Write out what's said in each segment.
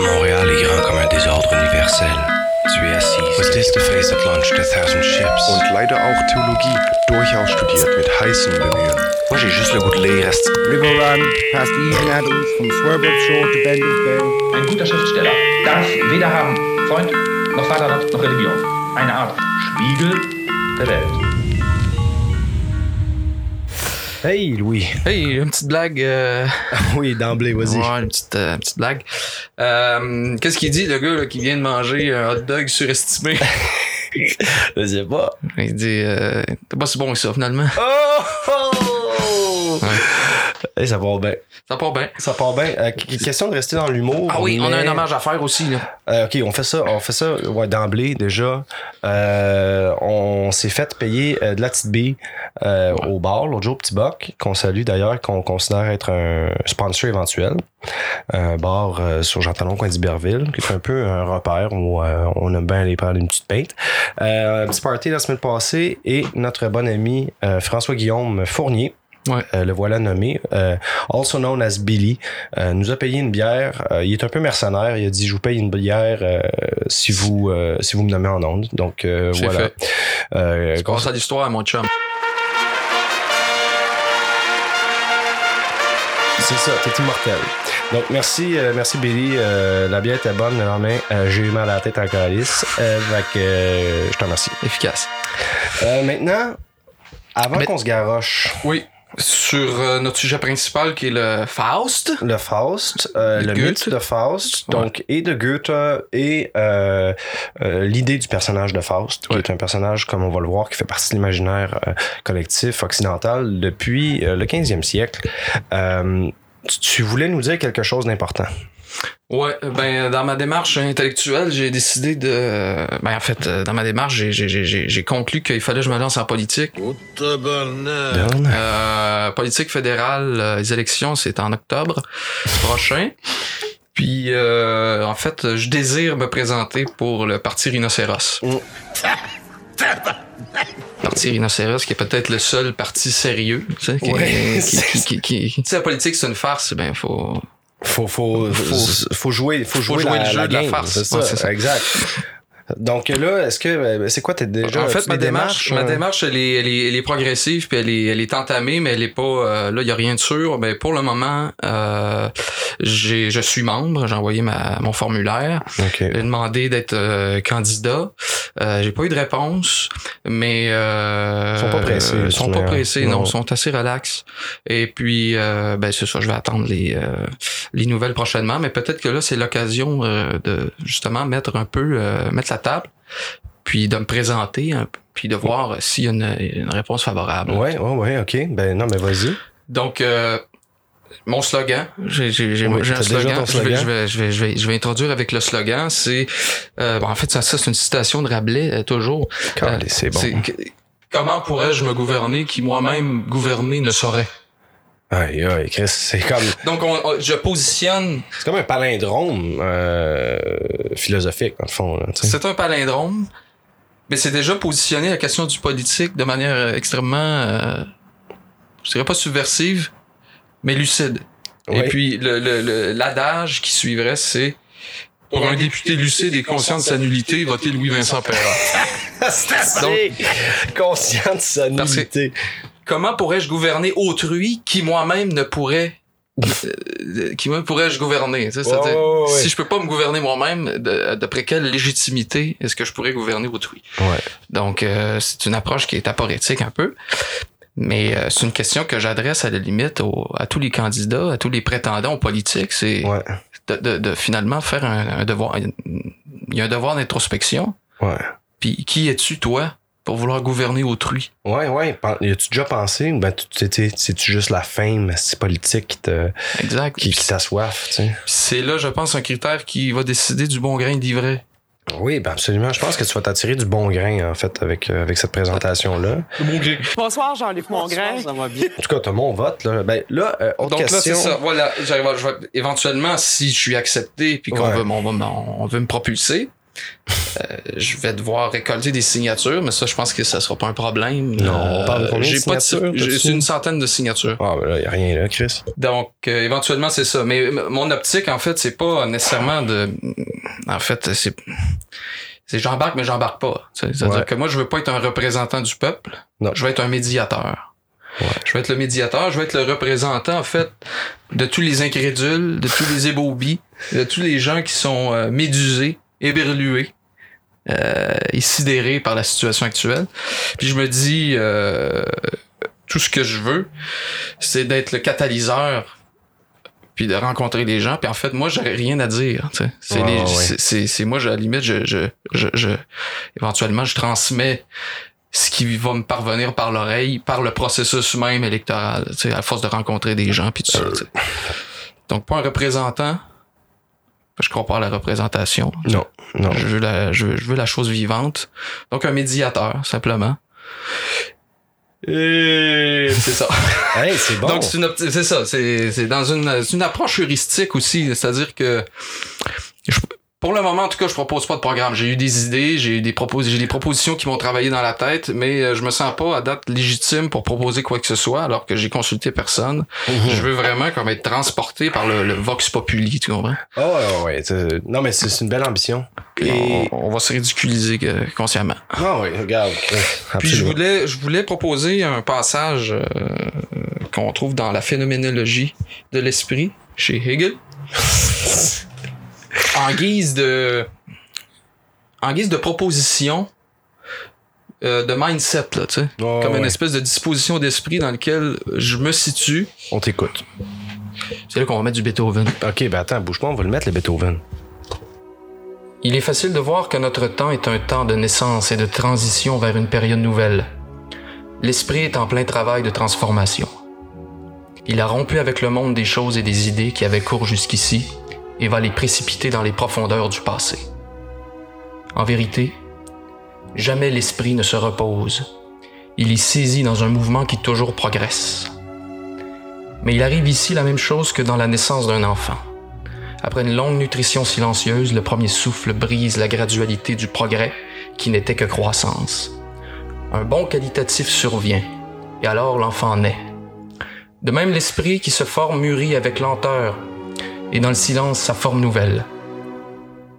Montréal est grand comme un désordre universel. Tu es assis. Was this the face that launched a thousand ships? Und leider auch Theologie, durchaus studiert mit heißen Bemühen. Moi, j'ai juste le goût de lire. Run, past Eden Adams, from Swerve Shore to Benders Bay. Ein guter Schriftsteller darf weder haben Freund, noch Vaterland, noch Religion. Eine Art Spiegel der Welt. Hey, Louis. Hey, une petite blague. euh, Oui, d'emblée, vas-y. Ouais, une petite, euh, petite blague. Euh, Qu'est-ce qu'il dit, le gars là, qui vient de manger un hot dog surestimé? Je sais pas. Il dit, euh, c'est pas si bon que ça, finalement. Oh! Hey, ça va bien. Ça part bien. Ça part bien. Euh, qu- question de rester dans l'humour. Ah oui, on a un hommage à faire aussi, là. Euh, ok, on fait ça, on fait ça ouais, d'emblée déjà. Euh, on s'est fait payer de la petite bille au bar l'autre jour, Petit Boc, qu'on salue d'ailleurs, qu'on considère être un sponsor éventuel. Un bar sur Jean-Talon, coin d'Iberville, qui est un peu un repère où on aime bien aller prendre une petite peinte. Euh, un petit party la semaine passée et notre bon ami François-Guillaume Fournier, Ouais. euh, le voilà nommé, euh, also known as Billy, euh, nous a payé une bière. Euh, il est un peu mercenaire. Il a dit je vous paye une bière euh, si vous euh, si vous me nommez en onde. Donc euh, C'est voilà. fait. Euh, Je à l'histoire mon chum. c'est ça, t'es immortel. Donc merci euh, merci Billy. Euh, la bière était bonne le lendemain. euh, J'ai eu mal à la tête en calice. Euh, euh, je te remercie. Efficace. Euh, maintenant, avant Mais- qu'on se garoche, Oui. Sur euh, notre sujet principal qui est le Faust. le Faust, euh, Le le Goethe. mythe de Faust, donc et de Goethe et euh, euh, l'idée du personnage de Faust, qui est un personnage, comme on va le voir, qui fait partie de l'imaginaire euh, collectif occidental depuis euh, le 15e siècle. Euh, tu voulais nous dire quelque chose d'important. Ouais, ben dans ma démarche intellectuelle, j'ai décidé de ben en fait euh, dans ma démarche, j'ai j'ai j'ai j'ai conclu qu'il fallait que je me lance en politique. Euh, politique fédérale, euh, les élections, c'est en octobre prochain. Puis euh, en fait, je désire me présenter pour le parti Rhinocéros. Mm. Parti Rhinocéros, qui est peut-être le seul parti sérieux, tu sais, qui, Ouais. qui, qui, qui, qui- Si la politique c'est une farce, ben faut Faut, faut, faut, faut jouer, faut jouer, jouer la, le jeu de la game, farce. C'est ça, Ouais, c'est ça. exact. Donc là, est-ce que euh, c'est quoi t'es déjà en fait, as-tu ma démarche, ma euh? démarche, elle est, elle est, elle est progressive, puis elle est, elle est entamée, mais elle est pas. euh, là, il y a rien de sûr. Mais pour le moment, euh, j'ai, je suis membre. J'ai envoyé ma, mon formulaire. J'ai demandé d'être euh, candidat. Euh, j'ai pas eu de réponse, mais euh, Ils sont pas pressés, Ils sont pas pressés, non, Non. ils sont assez relax. Et puis, euh, ben c'est ça. Je vais attendre les euh, les nouvelles prochainement, mais peut-être que là, c'est l'occasion euh, de justement mettre un peu, euh, mettre la table, puis de me présenter, puis de voir s'il y a une, une réponse favorable. Ouais, ouais, ouais, ok. Ben non, mais vas-y. Donc, euh, mon slogan, j'ai Oui, un slogan. Je, vais, je, vais, je, vais, je, vais, je vais introduire avec le slogan. C'est euh, bon, en fait, ça, ça c'est une citation de Rabelais euh, toujours. C'est bon. que- comment pourrais-je me gouverner qui moi-même gouverner ne saurait? Aïe, aïe, Chris, c'est comme, Donc, on, on- je positionne. c'est comme un palindrome euh, philosophique, dans le fond. C'est un palindrome, mais c'est déjà positionné la question du politique de manière euh, extrêmement, euh, je dirais pas subversive, mais lucide. Et puis le le- le- l'adage qui suivrait, c'est pour un député lucide et conscient de sa nullité, votez Louis-Vincent Perra. C'est conscient de sa nullité. Comment pourrais-je gouverner autrui qui moi-même ne pourrait euh, qui moi pourrais-je gouverner? Tu sais, si je peux pas me gouverner moi-même d'après quelle légitimité est-ce que je pourrais gouverner autrui? Ouais. donc euh, c'est une approche qui est aporétique un peu mais euh, c'est une question que j'adresse à la limite au- à tous les candidats à tous les prétendants aux politiques c'est Ouais. de, de- de finalement faire un, un devoir il y a un devoir d'introspection Ouais. puis qui es-tu toi pour vouloir gouverner autrui Ouais, ouais. Y a-tu déjà pensé, ou ben, tu- tu- tu- c'est-tu juste la fame, c'est politique qui te, exact qui, qui t'assoiffe, tu sais? C'est là, je pense, un critère qui va décider du bon grain d'ivraie. Oui, ben absolument. Je pense que tu vas t'attirer du bon grain, en fait, avec, euh, avec cette présentation-là. Bonsoir, Jean-Luc Mongrain. Ça va bien. En tout cas, t'as mon vote, là. Ben, là, euh, autre Donc là, c'est ça. Voilà, j'arrive à- je vais- éventuellement, si je suis accepté puis qu'on Ouais. veut, on veut me propulser, Euh, je vais devoir récolter des signatures, mais ça, je pense que ça sera pas un problème. Non, on parle de combien de j'ai pas de signatures, j'ai- une centaine de signatures. Ah, ben là, y a rien là, Chris. Donc, euh, éventuellement, c'est ça. Mais mon optique, en fait, c'est pas nécessairement de. En fait, c'est. C'est j'embarque, mais j'embarque pas. C'est-à-dire Ouais. que moi, je veux pas être un représentant du peuple. Non. Je veux être un médiateur. Ouais. Je veux être le médiateur, je veux être le représentant, en fait, de tous les incrédules, de tous les ébobis, de tous les gens qui sont euh, médusés, éberlués, euh, et sidérés par la situation actuelle. Puis je me dis, euh, tout ce que je veux, c'est d'être le catalyseur puis de rencontrer les gens puis en fait moi j'aurais rien à dire c'est les- ouais. moi je- à la limite je, je je je éventuellement je transmets ce qui va me parvenir par l'oreille par le processus même électoral tu sais à force de rencontrer des gens puis tout ça sais. donc pas un représentant je à la représentation. Non, non. je veux la je veux, je veux la chose vivante. Donc un médiateur simplement. Et c'est ça. Hey, c'est bon. donc c'est une c'est ça, c'est c'est dans une c'est une approche heuristique aussi, c'est-à-dire que je- pour le moment en tout cas, je propose pas de programme. J'ai eu des idées, j'ai eu des propos j'ai des propositions qui m'ont travaillé dans la tête, mais euh, je me sens pas à date légitime pour proposer quoi que ce soit alors que j'ai consulté personne. Mhm. Je veux vraiment comme être transporté par le, le vox populi, tu comprends? Oh, ouais, Non, mais c'est c'est une belle ambition. Et. on, on va se ridiculiser euh, consciemment. Ah, oui, regarde. Puis je voulais, je voulais proposer un passage euh, qu'on trouve dans la phénoménologie de l'esprit chez Hegel. en guise de en guise de proposition euh, de mindset là, tu sais, comme une espèce de disposition d'esprit dans lequel je me situe. On t'écoute. C'est là qu'on va mettre du Beethoven. Ok, ben attends, bouge pas, on va le mettre, le Beethoven. Il est facile de voir que notre temps est un temps de naissance et de transition vers une période nouvelle. L'esprit est en plein travail de transformation. Il a rompu avec le monde des choses et des idées qui avaient cours jusqu'ici et va les précipiter dans les profondeurs du passé. En vérité, jamais l'esprit ne se repose. Il est saisi dans un mouvement qui toujours progresse. Mais il arrive ici la même chose que dans la naissance d'un enfant. Après une longue nutrition silencieuse, le premier souffle brise la gradualité du progrès qui n'était que croissance. Un bon qualitatif survient, et alors l'enfant naît. De même l'esprit qui se forme mûrit avec lenteur, et dans le silence sa forme nouvelle.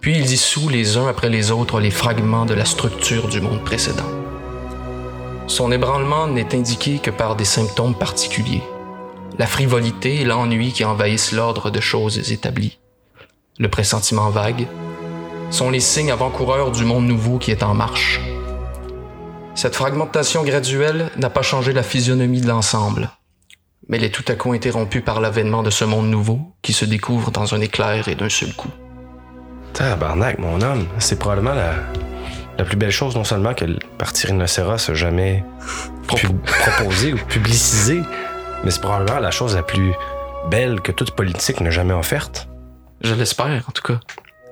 Puis il dissout les uns après les autres les fragments de la structure du monde précédent. Son ébranlement n'est indiqué que par des symptômes particuliers, la frivolité et l'ennui qui envahissent l'ordre de choses établies le pressentiment vague, sont les signes avant-coureurs du monde nouveau qui est en marche. Cette fragmentation graduelle n'a pas changé la physionomie de l'ensemble, mais elle est tout à coup interrompue par l'avènement de ce monde nouveau qui se découvre dans un éclair et d'un seul coup. Tabarnak, mon homme. C'est probablement la, la plus belle chose, non seulement que le Parti Rhinocéros a jamais pu- proposé ou publicisé, mais c'est probablement la chose la plus belle que toute politique n'a jamais offerte. Je l'espère, en tout cas.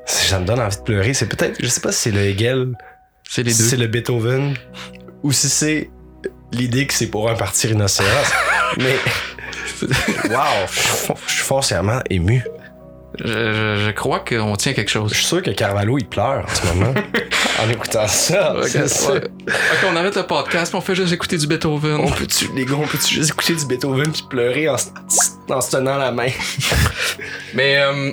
Ça me donne envie de pleurer. C'est peut-être, je sais pas si c'est le Hegel, C'est les si deux. c'est le Beethoven, ou si c'est l'idée que c'est pour un Parti Rhinocéros. mais, wow, je suis- foncièrement ému. Je, je- je crois qu'on tient quelque chose. Je suis sûr que Carvalho, il pleure en ce moment en écoutant ça. Ok, ouais. On arrête le podcast, on fait juste écouter du Beethoven. On peut-tu, les gars, on peut-tu juste écouter du Beethoven puis pleurer en, se- en se tenant la main? Mais euh,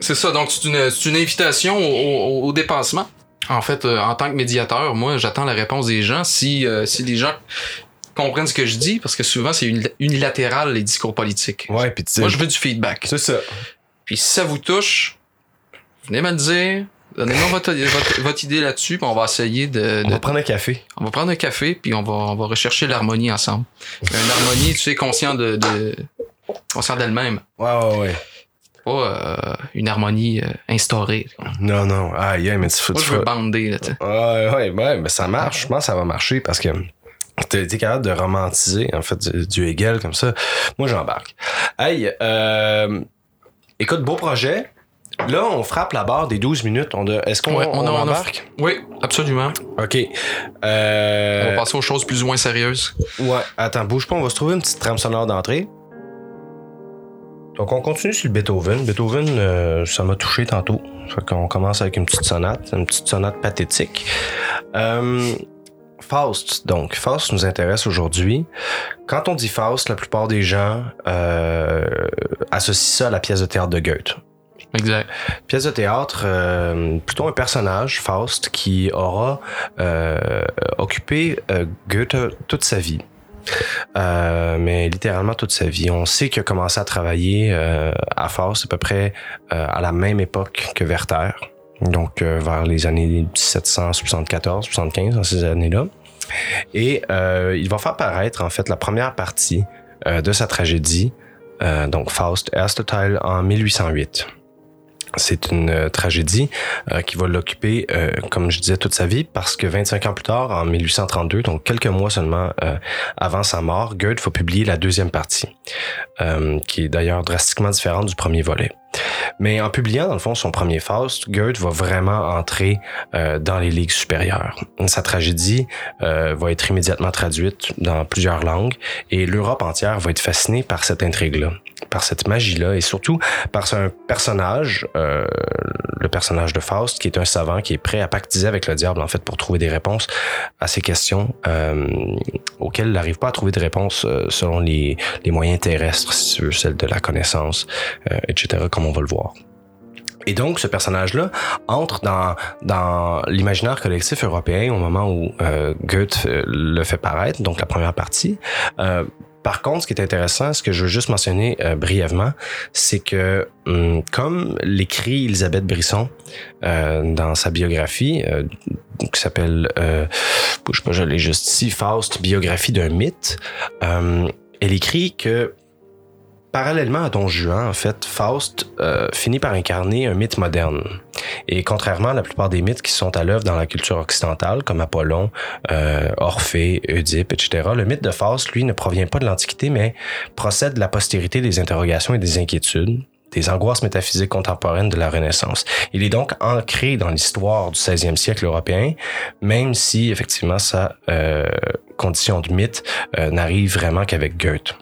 c'est ça, donc c'est une, invitation au, au- au dépassement. En fait, euh, en tant que médiateur, moi, j'attends la réponse des gens. Si, euh, si les gens comprennent ce que je dis, parce que souvent, c'est uni- unilatéral, les discours politiques. Ouais, puis Moi, je veux du feedback. C'est ça. Puis si ça vous touche, venez me le dire. Donnez-moi votre, votre, votre idée là-dessus, puis on va essayer de, On va prendre un café. on va prendre un café, puis on va, on va rechercher l'harmonie ensemble. Une harmonie, tu sais, conscient de, de conscient d'elle-même. Ouais, ouais, ouais. Pas euh, une harmonie euh, instaurée. Non, non. Ah, yeah, mais tu faut, Moi, tu je veux bander, là, tu. Ouais, ouais, ouais, mais ça marche. Je pense que ça va marcher parce que t'es capable de romantiser, en fait, du, du Hegel comme ça. Moi, j'embarque. Hey, euh, écoute, beau projet. Là, on frappe la barre des 12 minutes. On Est-ce qu'on Ouais, on on on a- embarque? Oui, absolument. OK. On Euh, va passer aux choses plus ou moins sérieuses. Ouais, attends, bouge pas, on va se trouver une petite trame sonore d'entrée. Donc, on continue sur le Beethoven. Beethoven, euh, ça m'a touché tantôt. Fait qu'on commence avec une petite sonate, une petite sonate pathétique. Euh, Faust, donc, Faust nous intéresse aujourd'hui. Quand on dit Faust, la plupart des gens euh, associent ça à la pièce de théâtre de Goethe. Exact. Pièce de théâtre, euh, plutôt un personnage, Faust, qui aura euh, occupé Goethe toute sa vie. Euh, mais littéralement toute sa vie. On sait qu'il a commencé à travailler euh, à Faust à peu près euh, à la même époque que Werther, donc euh, vers les années 1774, 75, dans ces années-là. Et euh, il va faire paraître en fait la première partie euh, de sa tragédie, euh, donc Faust Ersteteil en 1808. C'est une tragédie euh, qui va l'occuper, euh, comme je disais, toute sa vie, parce que 25 ans plus tard, en 1832, donc quelques mois seulement avant sa mort, Goethe va publier la deuxième partie, qui est d'ailleurs drastiquement différente du premier volet. Mais en publiant, dans le fond, son premier Faust, Goethe va vraiment entrer euh, dans les ligues supérieures. Sa tragédie euh, va être immédiatement traduite dans plusieurs langues et l'Europe entière va être fascinée par cette intrigue-là, par cette magie-là et surtout par un personnage, euh, le personnage de Faust, qui est un savant qui est prêt à pactiser avec le diable en fait pour trouver des réponses à ces questions auxquelles il n'arrive pas à trouver de réponses euh, selon les, moyens terrestres, si tu veux, celles de la connaissance, etc., on va le voir. Et donc, ce personnage-là entre dans, dans l'imaginaire collectif européen au moment où euh, Goethe euh, le fait paraître, donc la première partie. Euh, par contre, ce qui est intéressant, ce que je veux juste mentionner brièvement, c'est que hum, comme l'écrit Elisabeth Brisson dans sa biographie, qui s'appelle, euh, bouge pas, je l'ai juste ici, Faust, biographie d'un mythe, elle écrit que Parallèlement à Don Juan, en fait, Faust euh, finit par incarner un mythe moderne. Et contrairement à la plupart des mythes qui sont à l'œuvre dans la culture occidentale, comme Apollon, euh, Orphée, Oedipe, etc., le mythe de Faust, lui, ne provient pas de l'Antiquité, mais procède de la postérité des interrogations et des inquiétudes des angoisses métaphysiques contemporaines de la Renaissance. Il est donc ancré dans l'histoire du 16e siècle européen, même si effectivement sa euh, condition de mythe euh, n'arrive vraiment qu'avec Goethe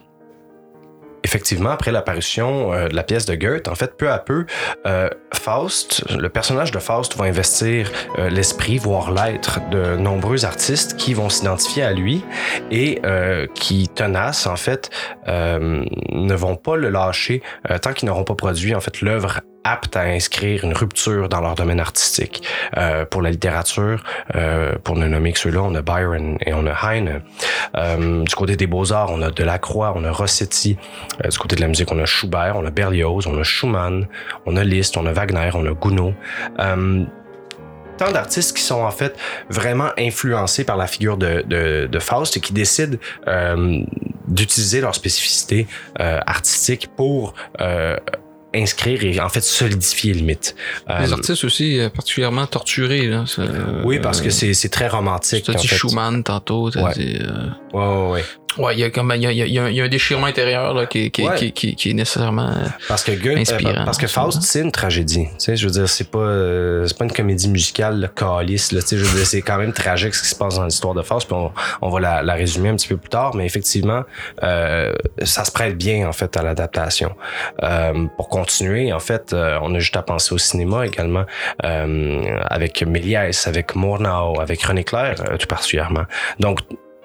effectivement, après l'apparition euh, de la pièce de Goethe, en fait, peu à peu, euh, Faust, le personnage de Faust va investir euh, l'esprit, voire l'être de nombreux artistes qui vont s'identifier à lui et euh, qui, tenaces, en fait, ne vont pas le lâcher tant qu'ils n'auront pas produit, en fait, l'œuvre apte à inscrire une rupture dans leur domaine artistique. Euh, pour la littérature, euh, pour ne nommer que ceux-là, on a Byron et on a Heine. Euh, du côté des beaux-arts, on a Delacroix, on a Rossetti. Euh, du côté de la musique, on a Schubert, on a Berlioz, on a Schumann, on a Liszt, on a Wagner, on a Gounod. Euh, tant d'artistes qui sont en fait vraiment influencés par la figure de, Faust et qui décident euh, d'utiliser leur spécificité euh, artistique pour euh, inscrire et en fait solidifier le mythe. Euh, Les artistes aussi euh, particulièrement torturés. Là. Euh, oui, parce que c'est c'est très romantique. T'as en dit fait. Schumann tantôt. T'as Ouais. dit, euh, Ouais, ouais, ouais. Ouais, il y a comme il y a, il y a- y a un- déchirement intérieur là, qui, qui, Ouais. qui, qui, qui est nécessairement. euh, Parce que Goethe, Inspirant, euh, parce que. Faust, c'est une tragédie. Tu sais, je veux dire, c'est pas, euh, c'est pas une comédie musicale, le calice, là. Tu sais, je veux dire, c'est quand même tragique ce qui se passe dans l'histoire de Faust, puis on, on va la, la résumer un petit peu plus tard, mais effectivement, euh, ça se prête bien, en fait, à l'adaptation. Euh, pour continuer, en fait, euh, on a juste à penser au cinéma également, euh, avec Méliès, avec Murnau, avec René Clair, euh, tout particulièrement. Donc,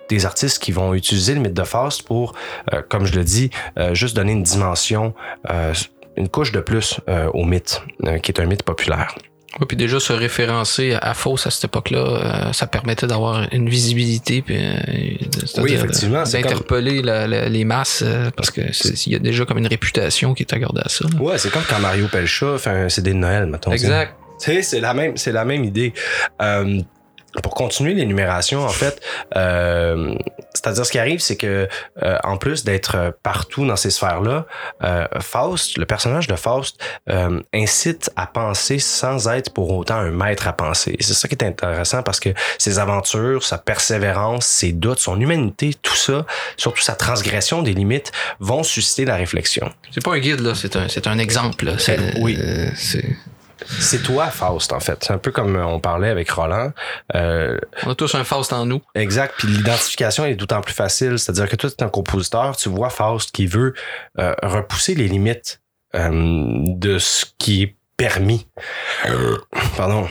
des artistes qui vont utiliser le mythe de Faust pour, euh, comme je le dis, euh, juste donner une dimension, euh, une couche de plus euh, au mythe, euh, qui est un mythe populaire. Ouais, puis déjà se référencer à Faust à cette époque-là, euh, ça permettait d'avoir une visibilité, puis euh, Oui, effectivement, d'interpeller la- les masses euh, parce que il y a déjà comme une réputation qui est accordée à ça. là. Ouais, c'est comme quand Mario Pelcha fait un CD de Noël, mettons. Exact. Tu sais, c'est la même, c'est la même idée. Euh, pour continuer l'énumération, en fait, euh, c'est-à-dire ce qui arrive, c'est que euh, en plus d'être euh, partout dans ces sphères-là, euh, Faust, le personnage de Faust, euh, incite à penser sans être pour autant un maître à penser. Et C'est ça qui est intéressant parce que ses aventures, sa persévérance, ses doutes, son humanité, tout ça, surtout sa transgression des limites, vont susciter la réflexion. C'est pas un guide, là, c'est un, c'est un exemple. là. C'est, Oui. euh, c'est, C'est toi, Faust, en fait. C'est un peu comme on parlait avec Roland. Euh, on a tous un Faust en nous. Exact. Puis l'identification est d'autant plus facile. C'est-à-dire que toi, tu es un compositeur, tu vois Faust qui veut euh, repousser les limites euh, de ce qui est permis. Pardon.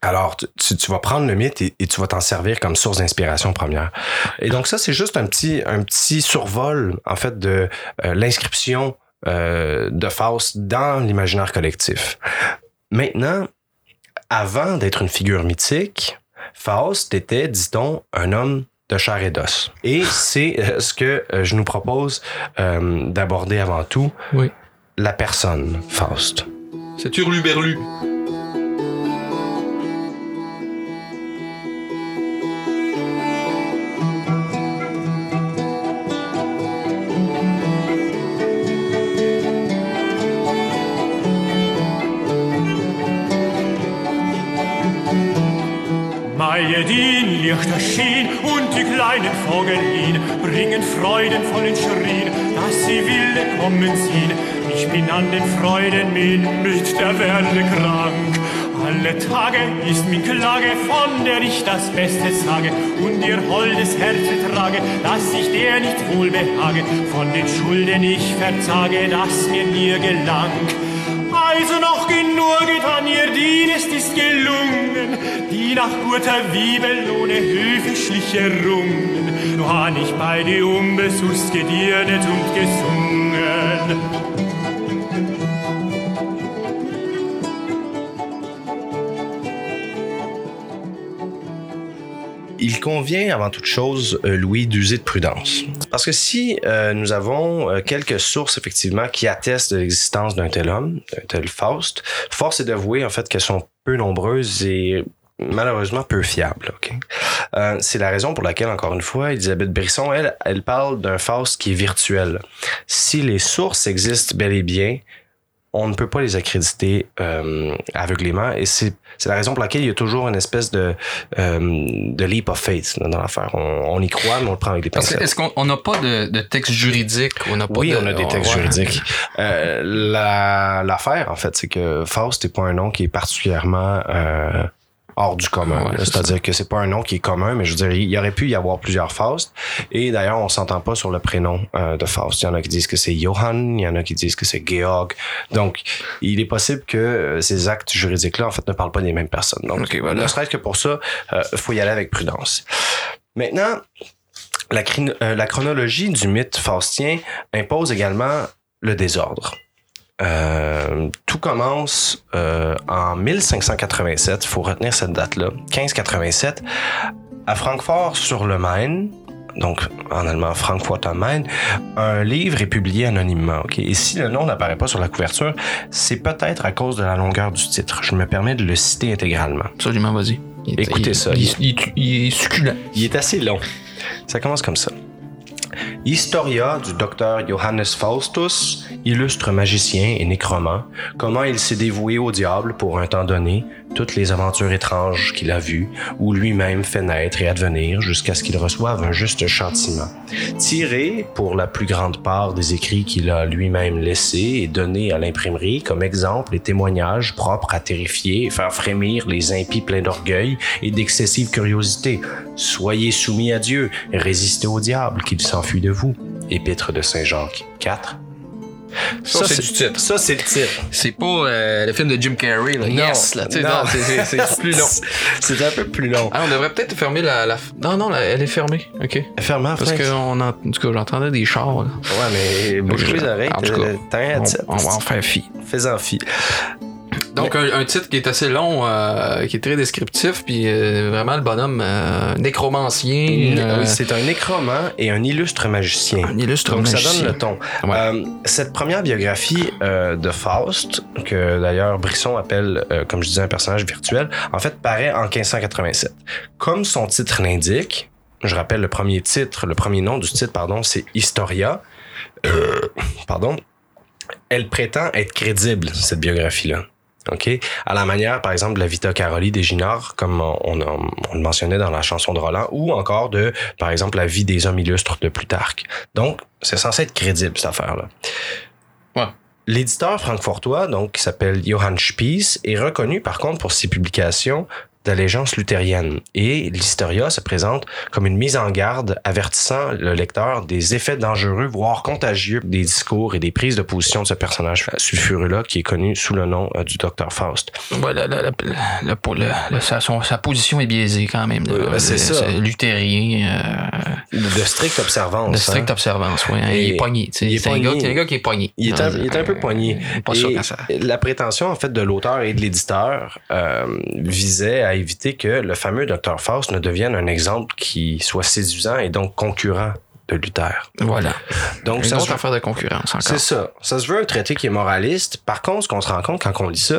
Alors, tu- vas prendre le mythe et, et tu vas t'en servir comme source d'inspiration première. Et donc ça, c'est juste un petit, un petit survol, en fait, de euh, l'inscription euh, de Faust dans l'imaginaire collectif. Maintenant, avant d'être une figure mythique, Faust était, dit-on, un homme de chair et d'os. Et c'est euh, ce que euh, je nous propose euh, d'aborder avant tout. Oui. La personne, Faust. C'est Hurluberlu. Lichter schien und die kleinen Vogelin bringen freudenvollen Schrien, dass sie wilde kommen sehen. Ich bin an den Freuden mit, mit der Werde krank. Alle Tage ist min Klage, von der ich das Beste sage und ihr holdes Herz trage, dass ich der nicht wohl behage, von den Schulden ich verzage, das mir nie gelang. Also noch genug getan, ihr Dienst ist gelungen, die nach guter Wiebel ohne höfliche Rungen. Nur han ich bei die unbesust gediernet und gesungen. Il convient avant toute chose, euh, Louis, d'user de prudence. Parce que si euh, nous avons euh, quelques sources, effectivement, qui attestent de l'existence d'un tel homme, d'un tel Faust, force est d'avouer, en fait, qu'elles sont peu nombreuses et malheureusement peu fiables. c'est la raison pour laquelle, encore une fois, Elisabeth Brisson, elle, elle parle d'un Faust qui est virtuel. Si les sources existent bel et bien, on ne peut pas les accréditer euh, aveuglément et c'est c'est la raison pour laquelle il y a toujours une espèce de euh, de leap of faith dans l'affaire. On, on y croit, mais on le prend avec des pincettes. est-ce qu'on on n'a pas de, de texte juridique? On n'a pas Oui, de- on a des textes ouais. juridiques. Euh, la- L'affaire, en fait, c'est que Faust n'est pas un nom qui est particulièrement euh, hors du commun. Ouais, C'est-à-dire que c'est pas un nom qui est commun, mais je veux dire, il y aurait pu y avoir plusieurs Faust. Et d'ailleurs, on s'entend pas sur le prénom euh, de Faust. Il y en a qui disent que c'est Johann, il y en a qui disent que c'est Georg. Donc, il est possible que euh, ces actes juridiques-là, en fait, ne parlent pas des mêmes personnes. Donc, voilà. ne serait-ce que pour ça, il faut y aller avec prudence. Maintenant, la, euh, la chronologie du mythe faustien impose également le désordre. Euh, tout commence euh, en 1587, il faut retenir cette date-là, 1587, à Francfort sur le Main, donc en allemand Frankfurt am Main, un livre est publié anonymement. ok? Et si le nom n'apparaît pas sur la couverture, c'est peut-être à cause de la longueur du titre. Je me permets de le citer intégralement. Absolument, vas-y. Écoutez il- ça. Il, il- il est succulent. Il est assez long. Ça commence comme ça. Historia du docteur Johannes Faustus, illustre magicien et nécromant, comment il s'est dévoué au diable pour un temps donné, toutes les aventures étranges qu'il a vues, ou lui-même fait naître et advenir jusqu'à ce qu'il reçoive un juste châtiment. Tiré, pour la plus grande part, des écrits qu'il a lui-même laissés et donnés à l'imprimerie comme exemple et témoignages propres à terrifier et faire frémir les impies pleins d'orgueil et d'excessive curiosité. Soyez soumis à Dieu, résistez au diable qu'il s'enfuit de vous. Épître de Saint Jacques 4. Ça, c'est du titre. Ça, c'est le titre. C'est pas euh, le film de Jim Carrey, là. Non, yes, là. non. non, c'est- plus long. C'est un peu plus long. Ah, on devrait peut-être fermer la, la- Non, non, la- elle est fermée. OK. Fermement, Parce que on en... tout cas, j'entendais des chars. là. Ouais, mais bouge les oreilles. En tout cas, On, on va en faire fi. Fais-en fi. Donc, un, un titre qui est assez long, euh, qui est très descriptif, puis euh, vraiment le bonhomme euh, nécromancien. Oui, c'est un nécromant et un illustre magicien. un illustre Donc ça magicien. donne le ton. Ouais. Cette première biographie de Faust, que d'ailleurs Brisson appelle, comme je disais, un personnage virtuel, en fait paraît en 1587. Comme son titre l'indique, je rappelle le premier titre, le premier nom du titre, pardon, c'est Historia. Pardon. Elle prétend être crédible, cette biographie-là. OK? À la manière, par exemple, de la Vita Caroli des Ginard, comme on, on, on le mentionnait dans la chanson de Roland, ou encore de, par exemple, la vie des hommes illustres de Plutarque. Donc, c'est censé être crédible, cette affaire-là. Ouais. L'éditeur francfortois, donc, qui s'appelle Johann Spies, est reconnu, par contre, pour ses publications d'allégeance luthérienne. Et l'Historia se présente comme une mise en garde avertissant le lecteur des effets dangereux, voire contagieux des discours et des prises de position de ce personnage sulfureux-là qui est connu sous le nom euh, du Dr Faust. Ouais, le- le- le- sa, son- sa position est biaisée quand même. c'est ça. luthérien, euh, De stricte observance. de stricte hein. observance. Ouais, Et- il est poigné. C'est un, gars, un gars qui est poigné. Il est, un, Euh, il est un peu. Pas sûr quand ça. La prétention, en fait, de l'auteur et de l'éditeur euh, visait à éviter que le fameux Dr Faust ne devienne un exemple qui soit séduisant et donc concurrent de Luther. Voilà. Donc, Une ça autre se, affaire de concurrence encore. c'est ça. Ça se veut un traité qui est moraliste. Par contre, ce qu'on se rend compte quand on lit ça,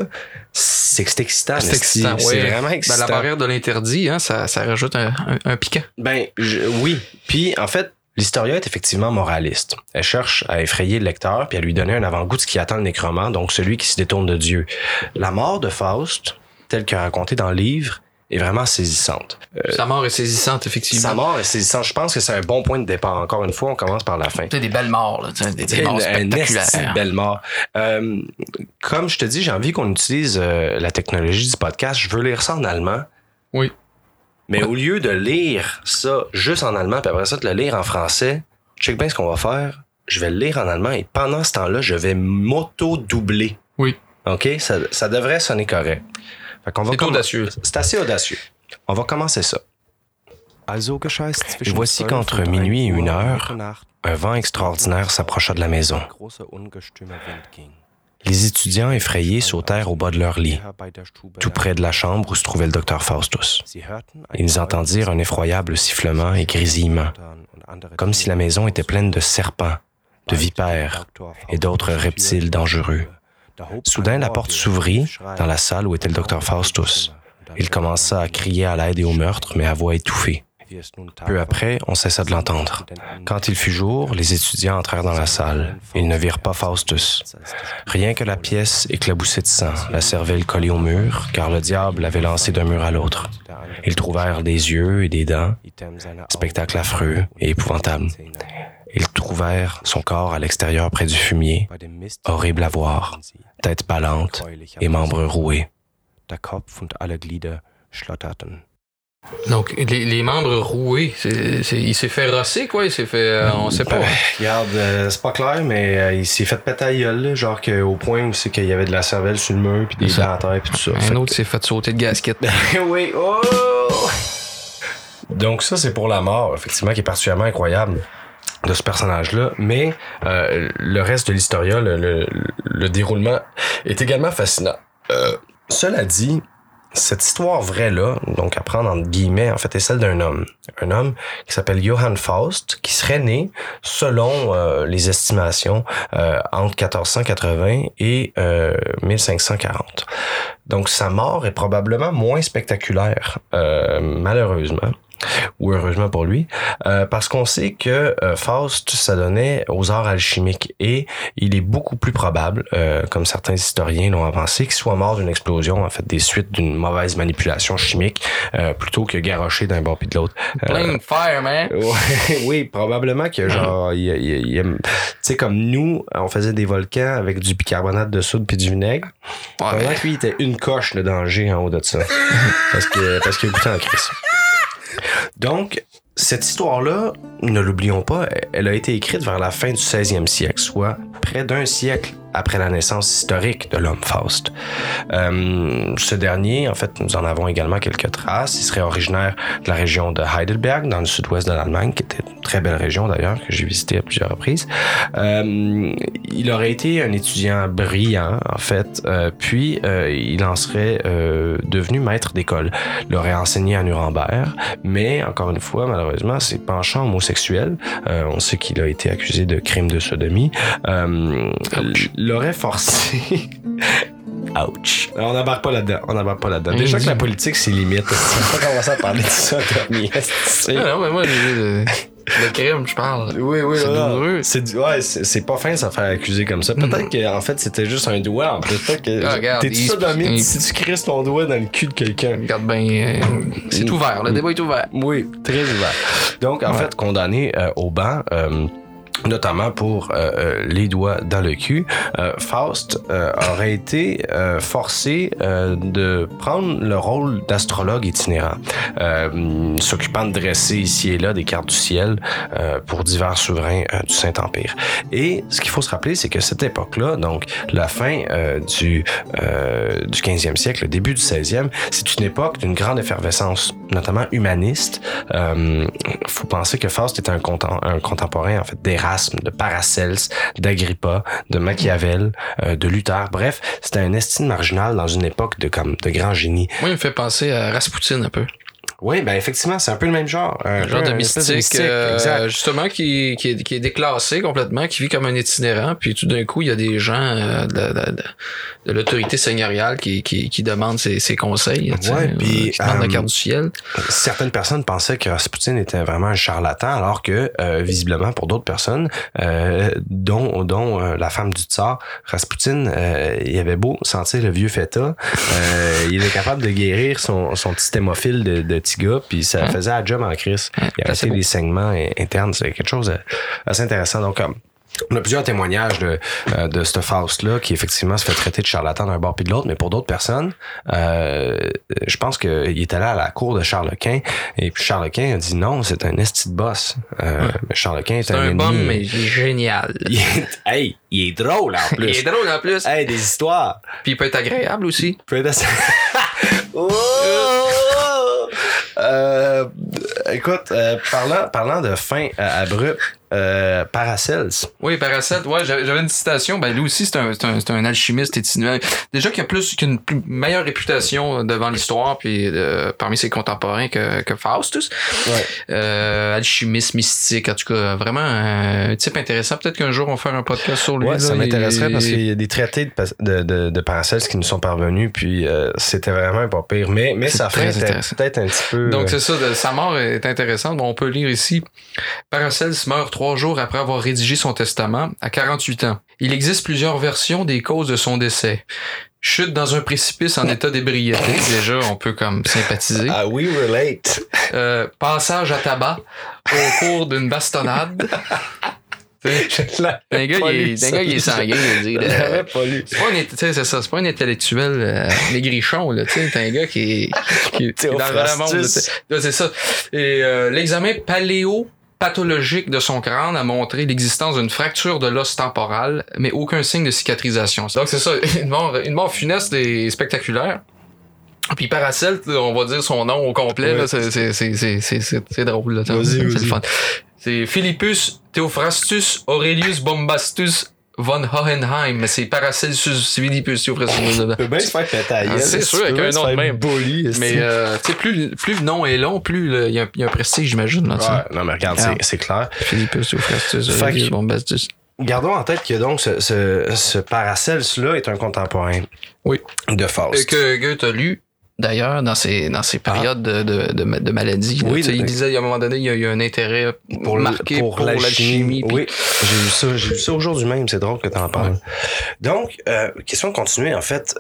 c'est que c'est excitant. C'est excitant, C'est ouais. vraiment Ben, excitant. la barrière de l'interdit, hein, ça, ça rajoute un, un- un piquant. Ben, je- oui. Puis, en fait, l'Historia est effectivement moraliste. Elle cherche à effrayer le lecteur puis à lui donner un avant-goût de ce qui attend le nécromant, donc celui qui se détourne de Dieu. La mort de Faust, telle que racontée dans le livre, est vraiment saisissante. Euh, Sa mort est saisissante, effectivement. sa mort est saisissante. Je pense que c'est un bon point de départ. Encore une fois, on commence par la fin. Tu des belles morts, là, des, des morts spectaculaires. belle mort. Euh, comme je te dis, j'ai envie qu'on utilise euh, la technologie du podcast. Je veux lire ça en allemand. Oui. Mais au lieu de lire ça juste en allemand, puis après ça, de le lire en français, check bien ce qu'on va faire. Je vais le lire en allemand et pendant ce temps-là, je vais m'auto-doubler. Oui. OK? Ça, ça devrait sonner correct. Fait qu'on va C'est comm- audacieux. C'est assez audacieux. On va commencer ça. Et voici 12 qu'entre und 1 minuit et une heure, Un vent extraordinaire s'approcha de la maison. Les étudiants effrayés sautèrent au bas de leur lit, tout près de la chambre où se trouvait le docteur Faustus. Ils entendirent un effroyable sifflement et grésillement, comme si la maison était pleine de serpents, de vipères et d'autres reptiles dangereux. Soudain, la porte s'ouvrit dans la salle où était le docteur Faustus. Il commença à crier à l'aide et au meurtre, mais à voix étouffée. Peu après, on cessa de l'entendre. Quand il fut jour, les étudiants entrèrent dans la salle. Ils ne virent pas Faustus. Rien que la pièce éclaboussée de sang, la cervelle collée au mur, car le diable l'avait lancé d'un mur à l'autre. Ils trouvèrent des yeux et des dents, spectacle affreux et épouvantable. Ils trouvèrent son corps à l'extérieur près du fumier, horrible à voir, tête ballante et membres roués. Donc, les, les membres roués, il s'est fait rosser, quoi? Il s'est fait. euh, on sait pas. Regarde, euh, c'est pas clair, mais euh, il s'est fait péter gueule, là, genre que, au point où c'est qu'il y avait de la cervelle sur le mur, puis des dents à terre, puis tout ça. Un Fait autre s'est fait sauter de gasket. oui, oh! Donc ça, c'est pour la mort, effectivement, qui est particulièrement incroyable de ce personnage-là. Mais euh, le reste de l'historia, le, le- le déroulement est également fascinant. Euh, cela dit, cette histoire vraie-là, donc à prendre entre guillemets, en fait, est celle d'un homme. Un homme qui s'appelle Johann Faust, qui serait né, selon euh, les estimations, euh, entre 1480 et euh, 1540. Donc sa mort est probablement moins spectaculaire, euh, malheureusement ou heureusement pour lui, euh, parce qu'on sait que euh, Faust s'adonnait aux arts alchimiques et il est beaucoup plus probable, euh, comme certains historiens l'ont avancé, qu'il soit mort d'une explosion, en fait, des suites d'une mauvaise manipulation chimique, euh, plutôt que garoché d'un bord puis de l'autre. Euh, Plain fire, man. Ouais, oui, probablement que genre, tu sais, comme nous, on faisait des volcans avec du bicarbonate de soude puis du vinaigre. Probablement que lui, il était une coche le danger en haut de ça. parce que, parce qu'il goûté en crise. Donc, cette histoire-là, ne l'oublions pas, elle a été écrite vers la fin du 16e siècle, soit près d'un siècle après la naissance historique de l'homme Faust. Euh, ce dernier, en fait, nous en avons également quelques traces. Il serait originaire de la région de Heidelberg, dans le sud-ouest de l'Allemagne, qui était une très belle région d'ailleurs, que j'ai visité à plusieurs reprises. Euh, il aurait été un étudiant brillant, en fait, euh, puis euh, il en serait euh, devenu maître d'école. Il aurait enseigné à Nuremberg, mais encore une fois, malheureusement, ses penchants homosexuels, euh, on sait qu'il a été accusé de crime de sodomie, euh, l'aurait forcé. Ouch. On n'embarque pas là-dedans. On n'embarque pas là-dedans. Déjà que la politique, c'est limite. On va pas commencer à parler de ça, Tommy. C'est- Ah non, mais moi, le, le crime, je parle. Oui, oui, C'est douloureux. C'est ouais, c'est pas fin de se faire accuser comme ça. Peut-être qu'en fait c'était juste un doigt. En peut-être que Ah, regarde, t'es-tu il- sodomite il- si tu crisses ton doigt dans le cul de quelqu'un. Regarde bien, euh, c'est ouvert, le débat est ouvert. Oui, très ouvert. Donc en Ouais. fait condamné euh, au banc. euh, notamment pour euh, euh, les doigts dans le cul, euh, Faust euh, aurait été euh, forcé euh, de prendre le rôle d'astrologue itinérant, s'occupant de dresser ici et là des cartes du ciel pour divers souverains du Saint-Empire. Et ce qu'il faut se rappeler, c'est que cette époque-là, donc la fin du, du 15e siècle, le début du 16e, c'est une époque d'une grande effervescence, notamment humaniste. Euh, faut penser que Faust est un, contem- un contemporain en fait d'Erasme, de Paracels, d'Agrippa, de Machiavel, euh, de Luther. Bref, c'était un estime marginal dans une époque de comme de grands génies. Moi, il me fait penser à Rasputin un peu. Oui, ben effectivement, c'est un peu le même genre. Un, genre de mystique, euh, exact. justement, qui, qui, est, qui est déclassé complètement, qui vit comme un itinérant, puis tout d'un coup, il y a des gens euh, de, de, de, de l'autorité seigneuriale qui, qui, qui demandent ses, ses conseils, Ouais, puis, euh, qui demandent la euh, carte du ciel. Certaines personnes pensaient que Rasputin était vraiment un charlatan, alors que euh, visiblement pour d'autres personnes, euh, dont dont euh, la femme du tsar, Rasputin, euh, il avait beau sentir le vieux feta, euh, il était capable de guérir son, son petit hémophile de, de petit gars, puis ça faisait la job en crise. Il arrêtait les saignements in- internes, c'est quelque chose d'assez intéressant. Donc, euh, on a plusieurs témoignages de, euh, de ce Faust-là qui effectivement se fait traiter de charlatan d'un bord puis de l'autre, mais pour d'autres personnes, euh, je pense qu'il est allé à la cour de Charles Quint et puis Charles Quint a dit non, c'est un esti de boss. Euh, Charles Quint est, un, un bum, mais il est génial. Il est, hey, il est drôle en plus. Il est drôle en plus. Hey, des histoires. Puis il peut être agréable aussi. Peut être assez- Oh! Euh, écoute, euh, parlant, parlant de fin euh, abrupte, euh, Paracels. Oui, Paracel, ouais, j'avais une citation. Ben, lui aussi, c'est un, un, un alchimiste itinérant. Déjà qu'il a plus qu'une meilleure réputation devant l'histoire, puis euh, parmi ses contemporains que, que Faustus. Ouais. Euh, alchimiste, mystique, en tout cas, vraiment un type intéressant. Peut-être qu'un jour, on va faire un podcast sur lui. Ouais, là. ça m'intéresserait parce qu'il y a des traités de, de, de, de Paracels qui nous sont parvenus, puis euh, c'était vraiment pas pire. Mais, mais était intéressant. peut-être un petit peu. Donc, c'est ça, de- sa mort est intéressante. Bon, on peut lire ici. Paracels meurt trois jours après avoir rédigé son testament, à 48 ans. Il existe plusieurs versions des causes de son décès. Chute dans un précipice en état d'ébriété. Déjà, on peut comme sympathiser. Ah oui, relate. Euh, passage à tabac au cours d'une bastonnade. Un gars, il est, un gars, il est sanguin, je veux dire. Je l'avais Euh, pas lu. c'est pas un, c'est ça, c'est pas un intellectuel euh, maigrichon, là, tu sais, c'est un gars qui est, qui est- qui est dans le monde. Là, c'est ça. Et euh, l'examen paléo pathologique de son crâne a montré l'existence d'une fracture de l'os temporal, mais aucun signe de cicatrisation. Donc c'est ça, une mort, une mort funeste et spectaculaire. Puis Paracel, on va dire son nom au complet, Ouais. là, c'est, c'est, c'est, c'est, c'est, c'est- c'est drôle. C'est fun. C'est Philippus Theophrastus Aurelius Bombastus von Hohenheim, mais c'est Paracelsus Theophrastus. Tu peux bien se faire péter Ah, c'est sûr, avec un nom de même. bully. Mais euh, plus, plus le nom est long, plus il y, a un- prestige, j'imagine. Là. Ouais, non, mais regarde, c'est- c'est clair. Philippus que- Bombastus. Gardons en tête que donc ce, ce, ce Paracels-là est un contemporain Oui. de Faust. que Goethe a lu d'ailleurs dans ses dans ses périodes de, de, de, ma- de maladie. Oui, il disait à un moment donné il y a, a un intérêt pour, le- marqué pour, l'alchimie. puis- Oui, j'ai vu ça, j'ai vu ça aujourd'hui même, c'est drôle que tu en parles. Donc, euh, question de continuer, en fait,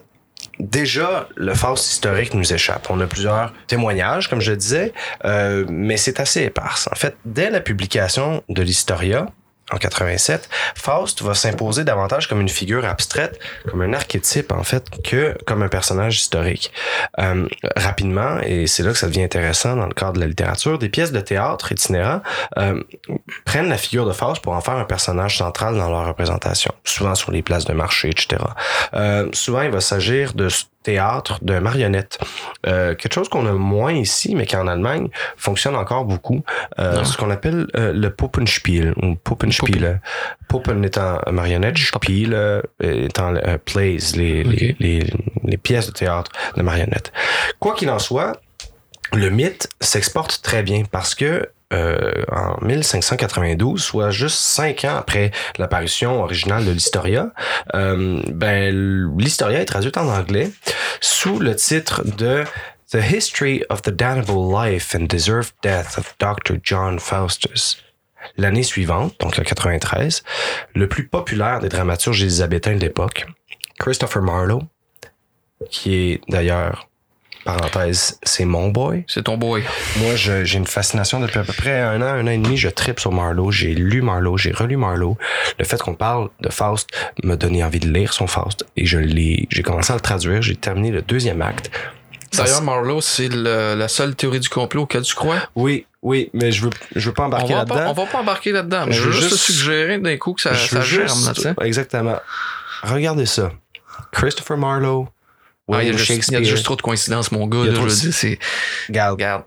déjà, le Faust historique nous échappe. On a plusieurs témoignages, comme je le disais, euh, mais c'est assez éparse. En fait, dès la publication de l'Historia, en 87, Faust va s'imposer davantage comme une figure abstraite, comme un archétype en fait, que comme un personnage historique. Euh, rapidement, et c'est là que ça devient intéressant dans le cadre de la littérature, des pièces de théâtre itinérants euh, prennent la figure de Faust pour en faire un personnage central dans leur représentation, souvent sur les places de marché, etc. Euh, souvent, il va s'agir de théâtre de marionnettes. Euh, quelque chose qu'on a moins ici, mais qui en Allemagne fonctionne encore beaucoup. Euh, ce qu'on appelle euh, le Puppenspiel ou Puppenspiel. Puppen étant marionnette, Spiel étant plays, les, les, Ok. les, les pièces de théâtre de marionnettes. Quoi qu'il en soit, le mythe s'exporte très bien parce que euh, en 1592, soit juste cinq ans après l'apparition originale de l'Historia, euh, ben, l'Historia est traduite en anglais sous le titre de The History of the Damnable Life and Deserved Death of Dr. John Faustus. L'année suivante, donc le 93, le plus populaire des dramaturges élisabétains de l'époque, Christopher Marlowe, qui est d'ailleurs parenthèse, c'est mon boy. C'est ton boy. Moi, j'ai une fascination depuis à peu près un an, un an et demi. Je tripe sur Marlowe. J'ai lu Marlowe, j'ai relu Marlowe. Le fait qu'on parle de Faust m'a donné envie de lire son Faust. Et je l'ai, j'ai commencé à le traduire. J'ai terminé le deuxième acte. D'ailleurs, Marlowe, c'est la seule théorie du complot auquel tu crois? Oui, oui, mais je veux, je veux pas embarquer là-dedans. on va pas embarquer là-dedans. Je Je veux juste te suggérer d'un coup que ça, Je ça germe, juste- là. Exactement. Regardez ça. Christopher Marlowe. Ah, il y juste- il y a juste trop de coïncidences, mon gars. Là, je veux c'est. Regarde. Regarde.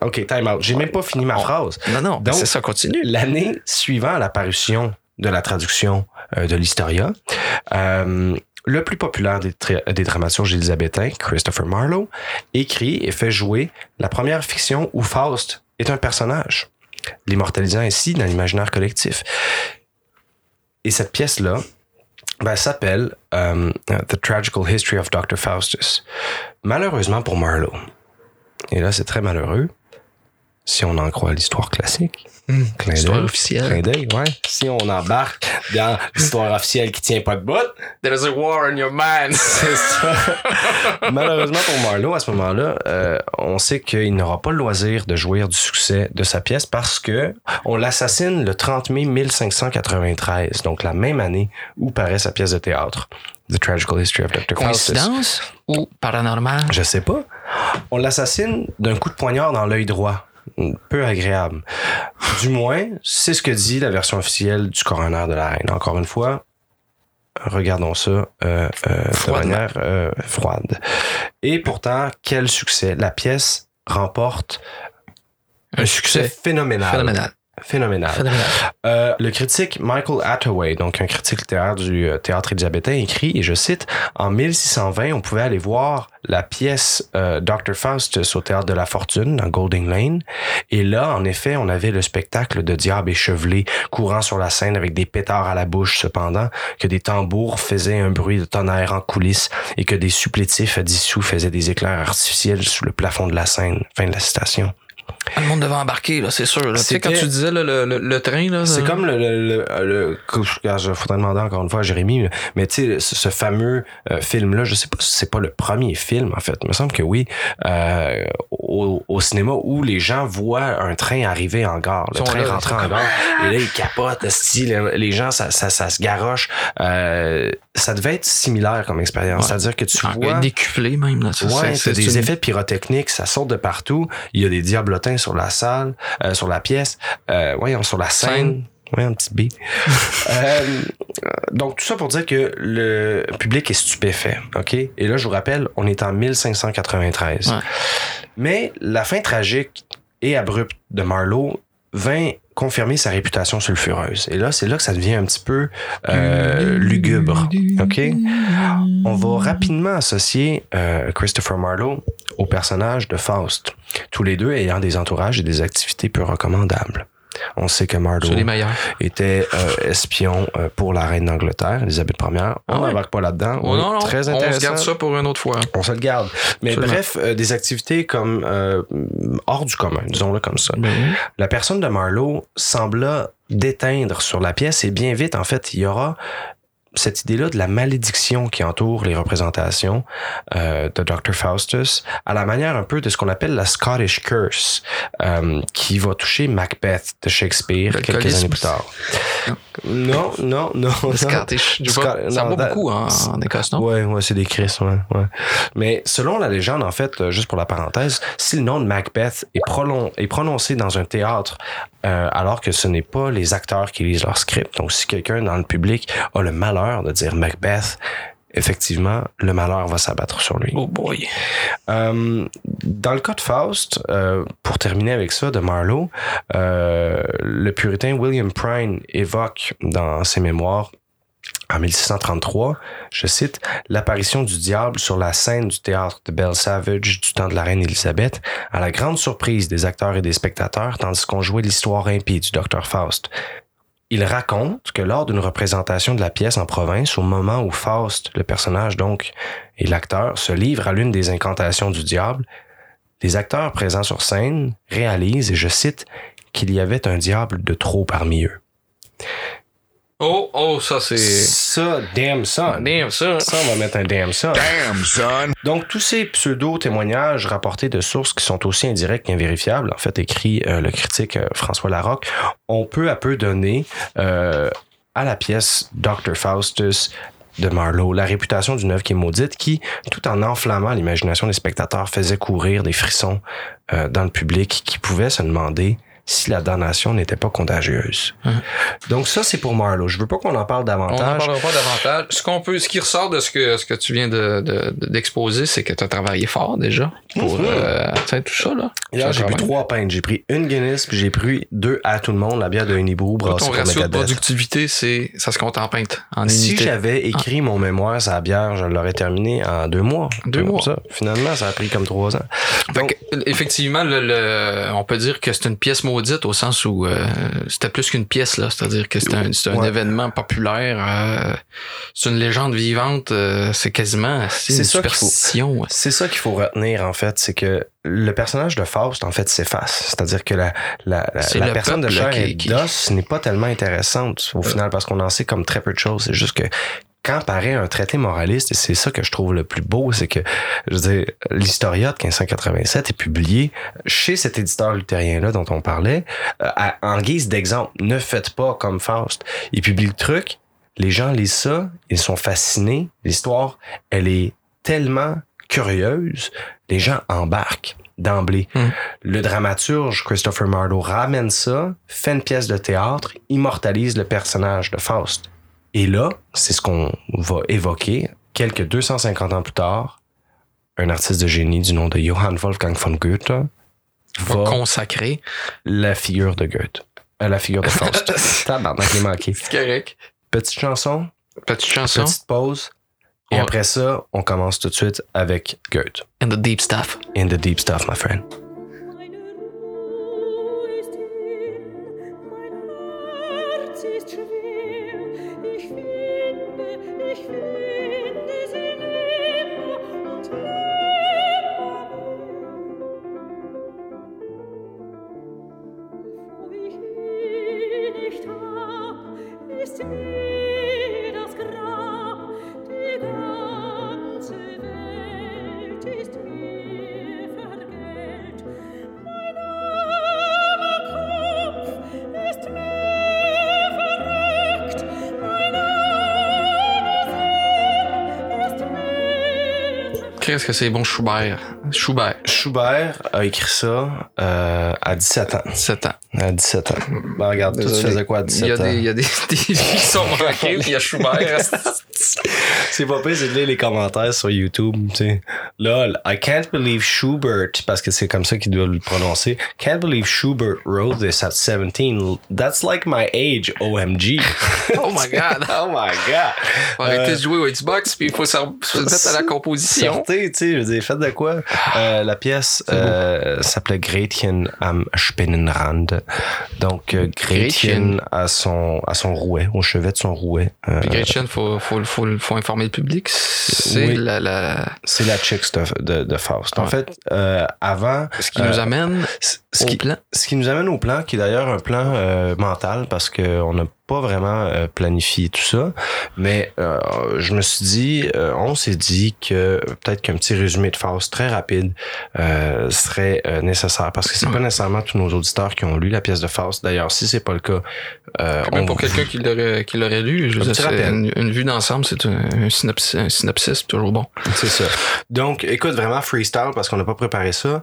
OK, time out. J'ai même pas fini ma phrase. Non, non, Donc, c'est ça, continue. L'année suivant l'apparition de la traduction euh, de l'Historia, euh, le plus populaire des, tra- des dramaturges élisabétains, Christopher Marlowe, écrit et fait jouer la première fiction où Faust est un personnage, l'immortalisant ainsi dans l'imaginaire collectif. Et cette pièce-là ben, s'appelle euh, The Tragical History of Dr. Faustus. Malheureusement pour Marlowe, et là c'est très malheureux, si on en croit l'histoire classique, d'œil, officielle. ouais. Si on embarque dans l'histoire officielle qui tient pas de bout, There's a war in your mind. c'est ça. Malheureusement pour Marlowe, à ce moment-là, euh, on sait qu'il n'aura pas le loisir de jouir du succès de sa pièce parce que on l'assassine le 30 mai 1593, donc la même année où paraît sa pièce de théâtre, The Tragical History of Dr. Coïncidence ou paranormal? Je sais pas. On l'assassine d'un coup de poignard dans l'œil droit. Peu agréable. Du moins, c'est ce que dit la version officielle du coroner de la reine. Encore une fois, regardons ça euh, euh, de manière euh, froide. Et pourtant, quel succès. La pièce remporte un, succès, phénoménal. Phénoménal. Phénoménal. Phénoménal. Euh, le critique Michael Attaway, donc un critique littéraire du euh, théâtre élisabétain, écrit, et je cite, En 1620, on pouvait aller voir la pièce euh, Dr. Faustus au théâtre de la Fortune, dans Golding Lane. Et là, en effet, on avait le spectacle de diable échevelé, courant sur la scène avec des pétards à la bouche, cependant, que des tambours faisaient un bruit de tonnerre en coulisses et que des supplétifs dissous faisaient des éclairs artificiels sous le plafond de la scène. Fin de la citation. Ah, Le monde devait embarquer, là, c'est sûr. là. Tu sais, quand tu disais là, le, le, le train, là. C'est là, comme le, le, le, faudrait demander encore une fois à Jérémy, mais- tu sais, ce, fameux euh, film-là, je sais pas si c'est pas le premier film, en fait. Il me semble que oui, euh, au, au cinéma où les gens voient un train arriver en gare, le train rentrer en gare, et là, ils capotent, esti, les, les gens, ça, ça, ça se garoche. Euh, ça devait être similaire comme expérience. Ouais. C'est-à-dire que tu Ah, vois... décuplé même, là. Ouais, c'est- des une- effets pyrotechniques, ça saute de partout. Il y a des sur la salle, euh, sur la pièce, euh, voyons, sur la scène. Ouais, un petit B. Euh, donc, tout ça pour dire que le public est stupéfait, OK? Et là, je vous rappelle, on est en 1593. Ouais. Mais la fin tragique et abrupte de Marlowe vint confirmer sa réputation sulfureuse. Et là, c'est là que ça devient un petit peu euh, lugubre, OK? On va rapidement associer euh, Christopher Marlowe au personnage de Faust, tous les deux ayant des entourages et des activités peu recommandables. On sait que Marlowe était euh, espion euh, pour la reine d'Angleterre, Elisabeth Ier. On Ah ouais? n'embarque pas là-dedans. Oh, Oui, non, non, Très on intéressant. se garde ça pour une autre fois. On se le garde. Mais Absolument. bref, euh, des activités comme hors du commun, disons-le comme ça. Ben. La personne de Marlowe sembla déteindre sur la pièce et bien vite, en fait, il y aura cette idée-là de la malédiction qui entoure les représentations euh, de Dr. Faustus, à la manière un peu de ce qu'on appelle la Scottish Curse, euh, qui va toucher Macbeth de Shakespeare quelques années plus tard. Non, non, non. non. Scottish. Vois- ça non, va that- beaucoup en, en Écosse, non? Ouais, ouais, c'est des Chris, ouais, ouais. Mais selon la légende, en fait, euh, juste pour la parenthèse, si le nom de Macbeth est, prononcé dans un théâtre, euh, alors que ce n'est pas les acteurs qui lisent leur script, donc si quelqu'un dans le public a le malheur de dire Macbeth, effectivement, le malheur va s'abattre sur lui. Oh boy. Euh, dans le cas de Faust, euh, pour terminer avec ça, de Marlowe, euh, le puritain William Prine évoque dans ses mémoires en 1633, je cite, l'apparition du diable sur la scène du théâtre de Belle Savage du temps de la reine Élisabeth, à la grande surprise des acteurs et des spectateurs, tandis qu'on jouait l'histoire impie du docteur Faust. Il raconte que lors d'une représentation de la pièce en province, au moment où Faust, le personnage donc, et l'acteur se livrent à l'une des incantations du diable, les acteurs présents sur scène réalisent, et je cite, qu'il y avait un diable de trop parmi eux. Oh, oh, ça c'est. Ça, damn son. Damn, ça. Ça, on va mettre un damn son. Damn, son. Donc, tous ces pseudo-témoignages rapportés de sources qui sont aussi indirectes qu'invérifiables, en fait, écrit euh, le critique euh, François Larocque, ont peu à peu donné euh, à la pièce Dr. Faustus de Marlowe la réputation d'une œuvre qui est maudite, qui, tout en enflammant l'imagination des spectateurs, faisait courir des frissons euh, dans le public qui pouvait se demander si la damnation n'était pas contagieuse. Donc ça, c'est pour Marlowe. Je veux pas qu'on en parle On n'en davantage. parlera pas davantage. Ce qu'on peut, ce qui ressort de ce que, ce que tu viens de, de- de- d'exposer, c'est que tu as travaillé fort déjà pour euh, atteindre tout ça, là. Hier, j'ai pris trois pintes. J'ai pris une Guinness, puis j'ai pris deux à tout le monde, la bière de Toi, brassée ton ratio de productivité, c'est, ça se compte en pinte, en Si unité. j'avais écrit mon mémoire sur la bière, je l'aurais terminé en deux mois. Deux mois. Ça. Finalement, ça a pris comme trois ans. Donc, que, effectivement, le, le- on peut dire que c'est une pièce maudite au sens où euh, c'était plus qu'une pièce, là. C'est-à-dire que c'est un, un événement populaire. euh, c'est une légende vivante. euh, c'est quasiment c'est une ça superstition. c'est ça qu'il faut retenir, en fait, c'est que le personnage de Faust, en fait, s'efface. C'est-à-dire que la, la, la, la personne de chair qui- et qui- d'os n'est pas tellement intéressante, au final, parce qu'on en sait comme très peu de choses. C'est juste que quand paraît un traité moraliste, et c'est ça que je trouve le plus beau, c'est que, je veux dire, l'Historia de 1587 est publié chez cet éditeur luthérien-là dont on parlait, euh, à- en guise d'exemple. Ne faites pas comme Faust. Il publie le truc, les gens lisent ça, ils sont fascinés. L'histoire, elle est tellement curieuse, les gens embarquent d'emblée. Hmm. Le dramaturge Christopher Marlowe ramène ça, fait une pièce de théâtre, immortalise le personnage de Faust. Et là, c'est ce qu'on va évoquer quelques 250 ans plus tard. Un artiste de génie du nom de Johann Wolfgang von Goethe va consacré. la figure de Goethe. Euh, la figure de Faust. Tabarnak, il est manqué. C'est correct. Petite chanson, Petite chanson. petite pause. Et après ça, on commence tout de suite avec Goethe. And the deep stuff. In the deep stuff, my friend. Mir Qu'est-ce que c'est bon, Schubert? Schubert. Schubert a écrit ça euh, à 17 ans. 7 ans. À 17 ans. Ben, regarde, toi, tu faisais quoi à Il y a 17 ans? des, il y a des, qui sont manquées, puis il y a Schubert. C'est pas pire, c'est de lire les commentaires sur YouTube, tu sais. Lol, I can't believe Schubert, parce que c'est comme ça qu'il doit le prononcer. Can't believe Schubert wrote this at 17. That's like my age, OMG. Oh my God. oh my god. Faut arrêter Euh, de jouer au Xbox, puis il faut se mettre à la composition. Sortez, tu sais, je veux dire, faites de quoi? Euh, la pièce euh, s'appelait Gretchen am Spinnenrand. Donc, euh, Gretchen à son, à son rouet, au chevet de son rouet. Puis Gretchen, faut, faut, faut, faut informer le public. C'est Oui. la, la, c'est la chick de, de, de Faust. En Ouais. fait, euh, avant... ce qui euh, nous amène c- ce au qui, plan. ce qui nous amène au plan, qui est d'ailleurs un plan euh, mental, parce qu'on n'a pas vraiment euh, planifié tout ça. Mais euh, je me suis dit, on s'est dit que peut-être qu'un petit résumé de Faust très rapide serait nécessaire, parce que c'est pas nécessairement tous nos auditeurs qui ont lu la pièce de Faust. D'ailleurs, si c'est pas le cas, Même on pour quelqu'un qui l'aurait, qui l'aurait lu, je Un dire, une, une vue d'ensemble, c'est un, un synopsis, un synopsis toujours bon. C'est ça. Donc, écoute, vraiment freestyle parce qu'on n'a pas préparé ça.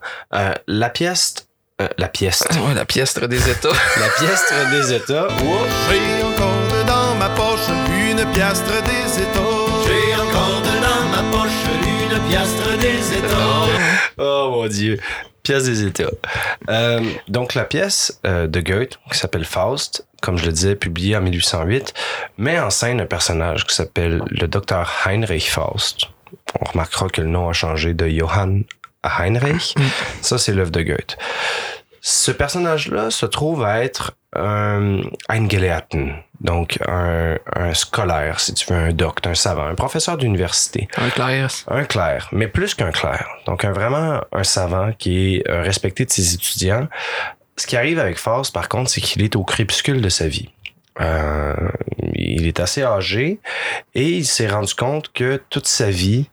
La pièce, euh, la pièce, Ouais, la pièce des États. la pièce des États. J'ai encore dans ma poche une piastre des États. J'ai encore dans ma poche une piastre des États. Oh mon dieu. Pièce des États. Euh, donc la pièce euh, de Goethe, qui s'appelle Faust, comme je le disais, publiée en 1808, met en scène un personnage qui s'appelle le docteur Heinrich Faust. On remarquera que le nom a changé de Johann à Heinrich. Ça, c'est l'œuvre de Goethe. Ce personnage-là se trouve à être un Eingelehrten, donc un, un scolaire, si tu veux, un docte, un savant, un professeur d'université. Un clair. Un clerc, mais plus qu'un clerc. Donc, un, vraiment un savant qui est euh, respecté de ses étudiants. Ce qui arrive avec Faust, par contre, c'est qu'il est au crépuscule de sa vie. Euh, il il est assez âgé et il s'est rendu compte que toute sa vie,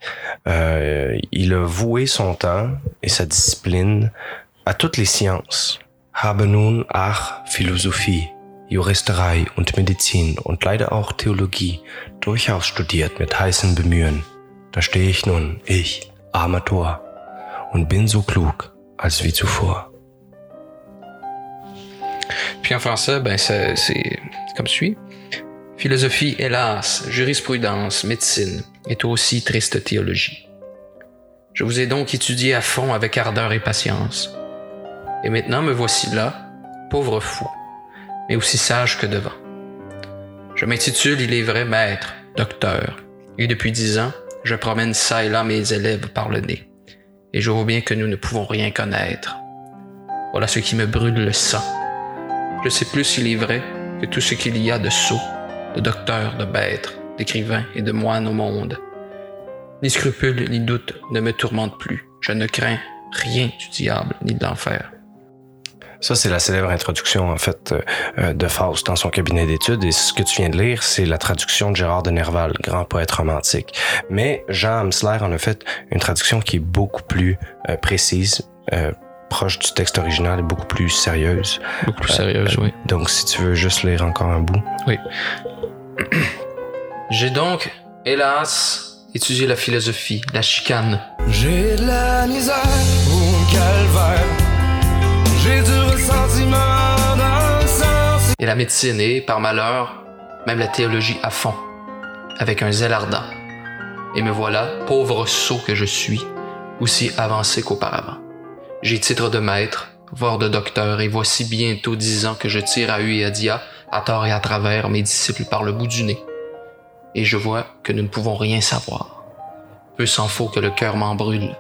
euh, il a voué son temps et sa discipline à toutes les sciences. Habe nun auch Philosophie, Juristerei und Medizin und leider auch Theologie durchaus studiert mit heißem Bemühen. Da stehe ich nun, ich, armer Tor, und bin so klug als wie zuvor. Puis en français, ben c'est comme suit. Philosophie, hélas, jurisprudence, médecine, et aussi triste théologie. Je vous ai donc étudié à fond avec ardeur et patience. Et maintenant me voici là, pauvre fou, mais aussi sage que devant. Je m'intitule, il est vrai, maître, docteur, et depuis dix ans, je promène ça et là mes élèves par le nez. Et je vois bien que nous ne pouvons rien connaître. Voilà ce qui me brûle le sang. Je sais plus, il est vrai, que tout ce qu'il y a de sots, de docteurs, de maîtres, d'écrivains et de moines au monde. Ni scrupules, ni doutes ne me tourmentent plus. Je ne crains rien du diable, ni de l'enfer. Ça, c'est la célèbre introduction, en fait, euh, de Faust dans son cabinet d'études. Et ce que tu viens de lire, c'est la traduction de Gérard de Nerval, grand poète romantique. Mais Jean Amsler en a fait une traduction qui est beaucoup plus euh, précise, euh, proche du texte original et beaucoup plus sérieuse. Beaucoup plus sérieuse, oui. Donc, si tu veux juste lire encore un bout. Oui. J'ai donc, hélas, étudié la philosophie, la chicane, J'ai de la misère au calvaire. Et la médecine et, par malheur, même la théologie à fond, avec un zèle ardent. Et me voilà, pauvre sot que je suis, aussi avancé qu'auparavant. J'ai titre de maître, voire de docteur, et voici bientôt dix ans que je tire à hu et à dia, à tort et à travers, mes disciples par le bout du nez. Et je vois que nous ne pouvons rien savoir. Peu s'en faut que le cœur m'en brûle.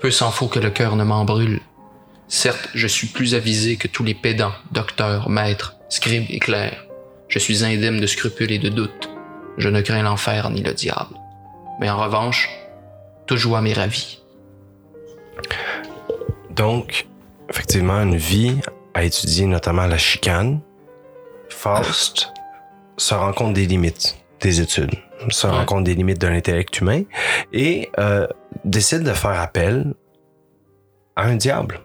Peu s'en faut que le cœur ne m'en brûle. Certes, je suis plus avisé que tous les pédants, docteurs, maîtres, scribes et clercs. Je suis indemne de scrupules et de doutes. Je ne crains l'enfer ni le diable. Mais en revanche, toute joie m'est ravie. Donc, effectivement, une vie à étudier notamment la chicane. Faust se rend compte des limites des études, se rend compte des limites de l'intellect humain et euh, décide de faire appel à un diable.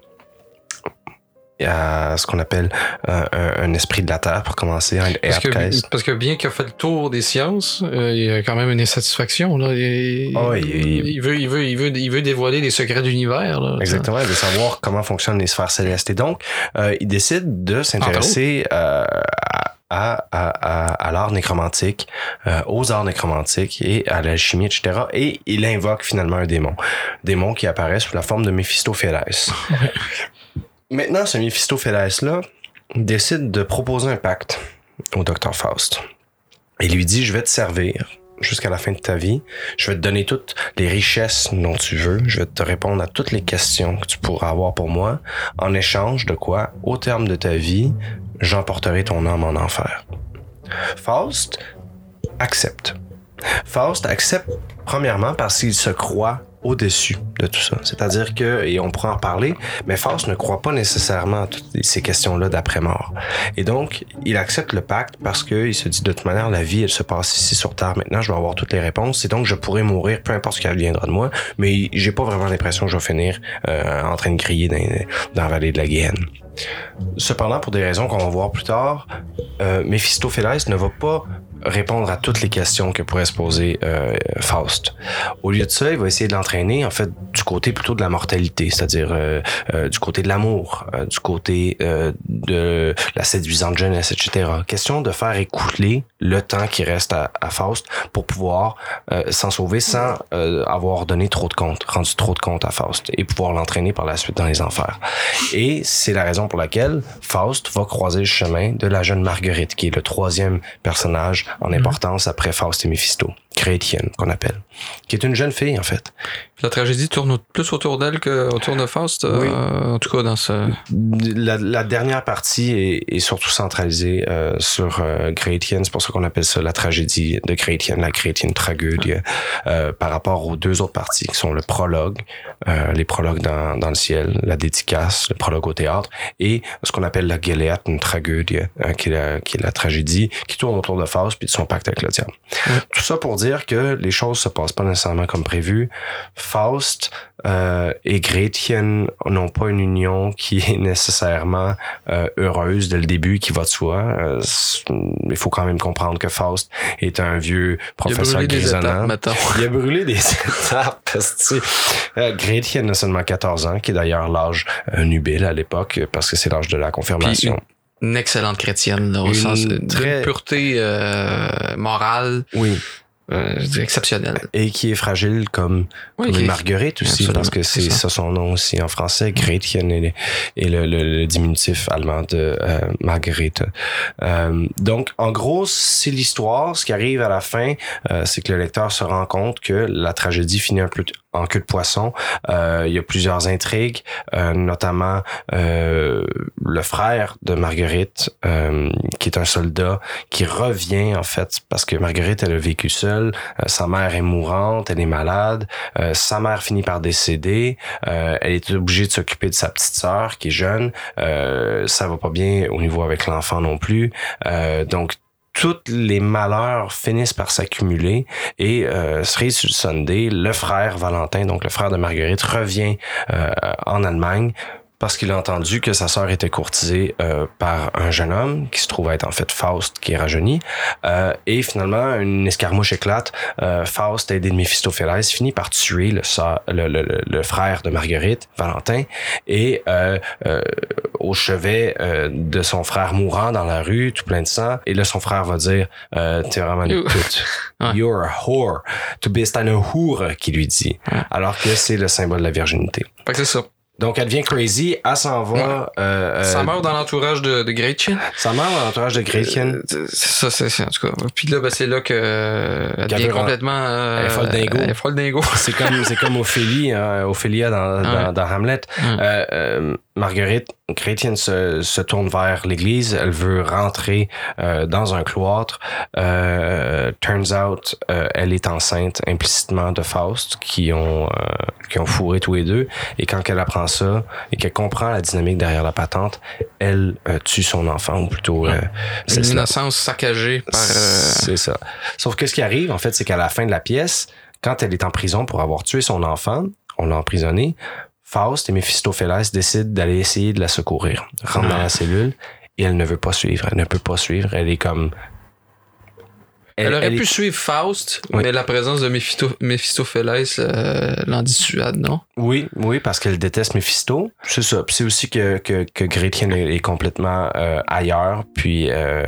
À ce qu'on appelle euh, un, un esprit de la terre pour commencer, un Parce que, parce que bien qu'il a fait le tour des sciences, euh, il y a quand même une insatisfaction. Là. Il, oui, il- il veut, il, veut, il, veut, il veut dévoiler les secrets de l'univers. Exactement, de savoir comment fonctionnent les sphères célestes. Et donc, euh, il décide de s'intéresser euh, à, à, à, à l'art nécromantique, euh, aux arts nécromantiques et à l'alchimie, etc. Et il invoque finalement un démon. Démon qui apparaît sous la forme de Méphistophélès. Maintenant, ce Méphistophélès-là décide de proposer un pacte au docteur Faust. Il lui dit, je vais te servir jusqu'à la fin de ta vie. Je vais te donner toutes les richesses dont tu veux. Je vais te répondre à toutes les questions que tu pourras avoir pour moi. En échange de quoi, au terme de ta vie, j'emporterai ton âme en enfer. Faust accepte. Faust accepte premièrement parce qu'il se croit au-dessus de tout ça. C'est-à-dire que, et on pourra en reparler, mais Faust ne croit pas nécessairement à toutes ces questions-là d'après-mort. Et donc, il accepte le pacte parce qu'il se dit, de toute manière, la vie, elle se passe ici sur Terre. Maintenant, je vais avoir toutes les réponses. Et donc, je pourrai mourir, peu importe ce qui adviendra de moi, mais j'ai pas vraiment l'impression que je vais finir euh, en train de crier dans, dans la vallée de la Guienne. Cependant, pour des raisons qu'on va voir plus tard, euh, Méphistophélès ne va pas répondre à toutes les questions que pourrait se poser euh, Faust. Au lieu de ça, il va essayer de l'entraîner en fait du côté plutôt de la mortalité, c'est-à-dire euh, euh, du côté de l'amour, euh, du côté euh, de la séduisante jeunesse, etc. Question de faire écouler le temps qui reste à, à Faust pour pouvoir euh, s'en sauver sans avoir donné trop de compte, rendu trop de compte à Faust et pouvoir l'entraîner par la suite dans les enfers. Et c'est la raison pour laquelle Faust va croiser le chemin de la jeune Marguerite, qui est le troisième personnage en importance après Faust et Méphisto, chrétienne qu'on appelle, qui est une jeune fille en fait. La tragédie tourne plus autour d'elle qu'autour de Faust, euh, en tout cas dans ce... La, la dernière partie est, est surtout centralisée euh, sur euh, Gretchen, c'est pour ça qu'on appelle ça la tragédie de Gretchen, la Gretchen tragédie, euh, par rapport aux deux autres parties qui sont le prologue, les prologues dans, dans le ciel, la dédicace, le prologue au théâtre, et ce qu'on appelle la Geleaten tragédie, euh, qui, est la, qui est la tragédie, qui tourne autour de Faust, puis de son pacte avec le diable. Tout ça pour dire que les choses se passent pas nécessairement comme prévu. Faust euh, et Gretchen n'ont pas une union qui est nécessairement euh, heureuse dès le début, qui va de soi. Euh, il faut quand même comprendre que Faust est un vieux professeur grisonnant. Il a brûlé des étapes. euh, Gretchen a seulement 14 ans, qui est d'ailleurs l'âge euh, nubile à l'époque, parce que c'est l'âge de la confirmation. Une excellente chrétienne, là, au Une sens de très- pureté euh, morale Oui. euh, je dirais exceptionnelle. Et qui est fragile comme, Oui, comme qui une est- marguerite aussi, Absolument, parce que c'est ça. ça son nom aussi en français. Gretchen est le, le- le diminutif allemand de euh, Marguerite. Euh, donc, en gros, c'est l'histoire. Ce qui arrive à la fin, euh, c'est que le lecteur se rend compte que la tragédie finit un peu en queue de poisson. Euh, il y a plusieurs intrigues, euh, notamment euh, le frère de Marguerite, euh, qui est un soldat, qui revient en fait parce que Marguerite elle a vécu seule. Euh, sa mère est mourante, elle est malade. Euh, sa mère finit par décéder. Elle est obligée de s'occuper de sa petite sœur qui est jeune. Ça va pas bien au niveau avec l'enfant non plus. Donc tous les malheurs finissent par s'accumuler. Et euh, cerise le frère Valentin, donc le frère de Marguerite, revient euh, en Allemagne parce qu'il a entendu que sa sœur était courtisée euh, par un jeune homme qui se trouve être en fait Faust qui est rajeuni. Euh, et finalement une escarmouche éclate. Euh, Faust aidé de Méphistophélès finit par tuer le, le, le, le- frère de Marguerite Valentin. Et euh, euh, au chevet euh, de son frère mourant dans la rue tout plein de sang. Et là son frère va dire euh, t'es vraiment une pute you're a whore. Tu bist eine Hure qui lui dit. Alors que c'est le symbole de la virginité. Fait que c'est ça. Donc elle devient crazy, elle s'en va. euh, ça euh, meurt dans l'entourage de, de Gretchen. Ça meurt dans l'entourage de Gretchen. Euh, ça, c'est en tout cas. Puis là, ben, c'est là que euh, elle devient complètement. euh, Elle est folle dingo. Elle est folle dingo. C'est comme c'est comme Ophélie, hein, Ophélia dans, dans, Ouais. dans Hamlet. Euh, euh, Marguerite Chrétienne se, se tourne vers l'église. Elle veut rentrer euh, dans un cloître. Euh, turns out, euh, elle est enceinte implicitement de Faust, qui ont euh, qui ont fourré tous les deux. Et quand elle apprend ça et qu'elle comprend la dynamique derrière la patente, elle euh, tue son enfant ou plutôt euh, c'est cela. innocence saccagée par. euh, C'est ça. Sauf que ce qui arrive, en fait, c'est qu'à la fin de la pièce, quand elle est en prison pour avoir tué son enfant, on l'a emprisonnée, Faust et Méphistophélès décident d'aller essayer de la secourir, rentre dans la cellule, et elle ne veut pas suivre. Elle ne peut pas suivre. Elle est comme... Elle, aurait elle pu est- suivre Faust, Oui. mais la présence de Méphisto- Méphistophélès euh, l'en dissuade, non? Oui, oui, parce qu'elle déteste Méphisto. C'est ça. C'est aussi que, que, que Gretchen est, est complètement euh, ailleurs, puis euh,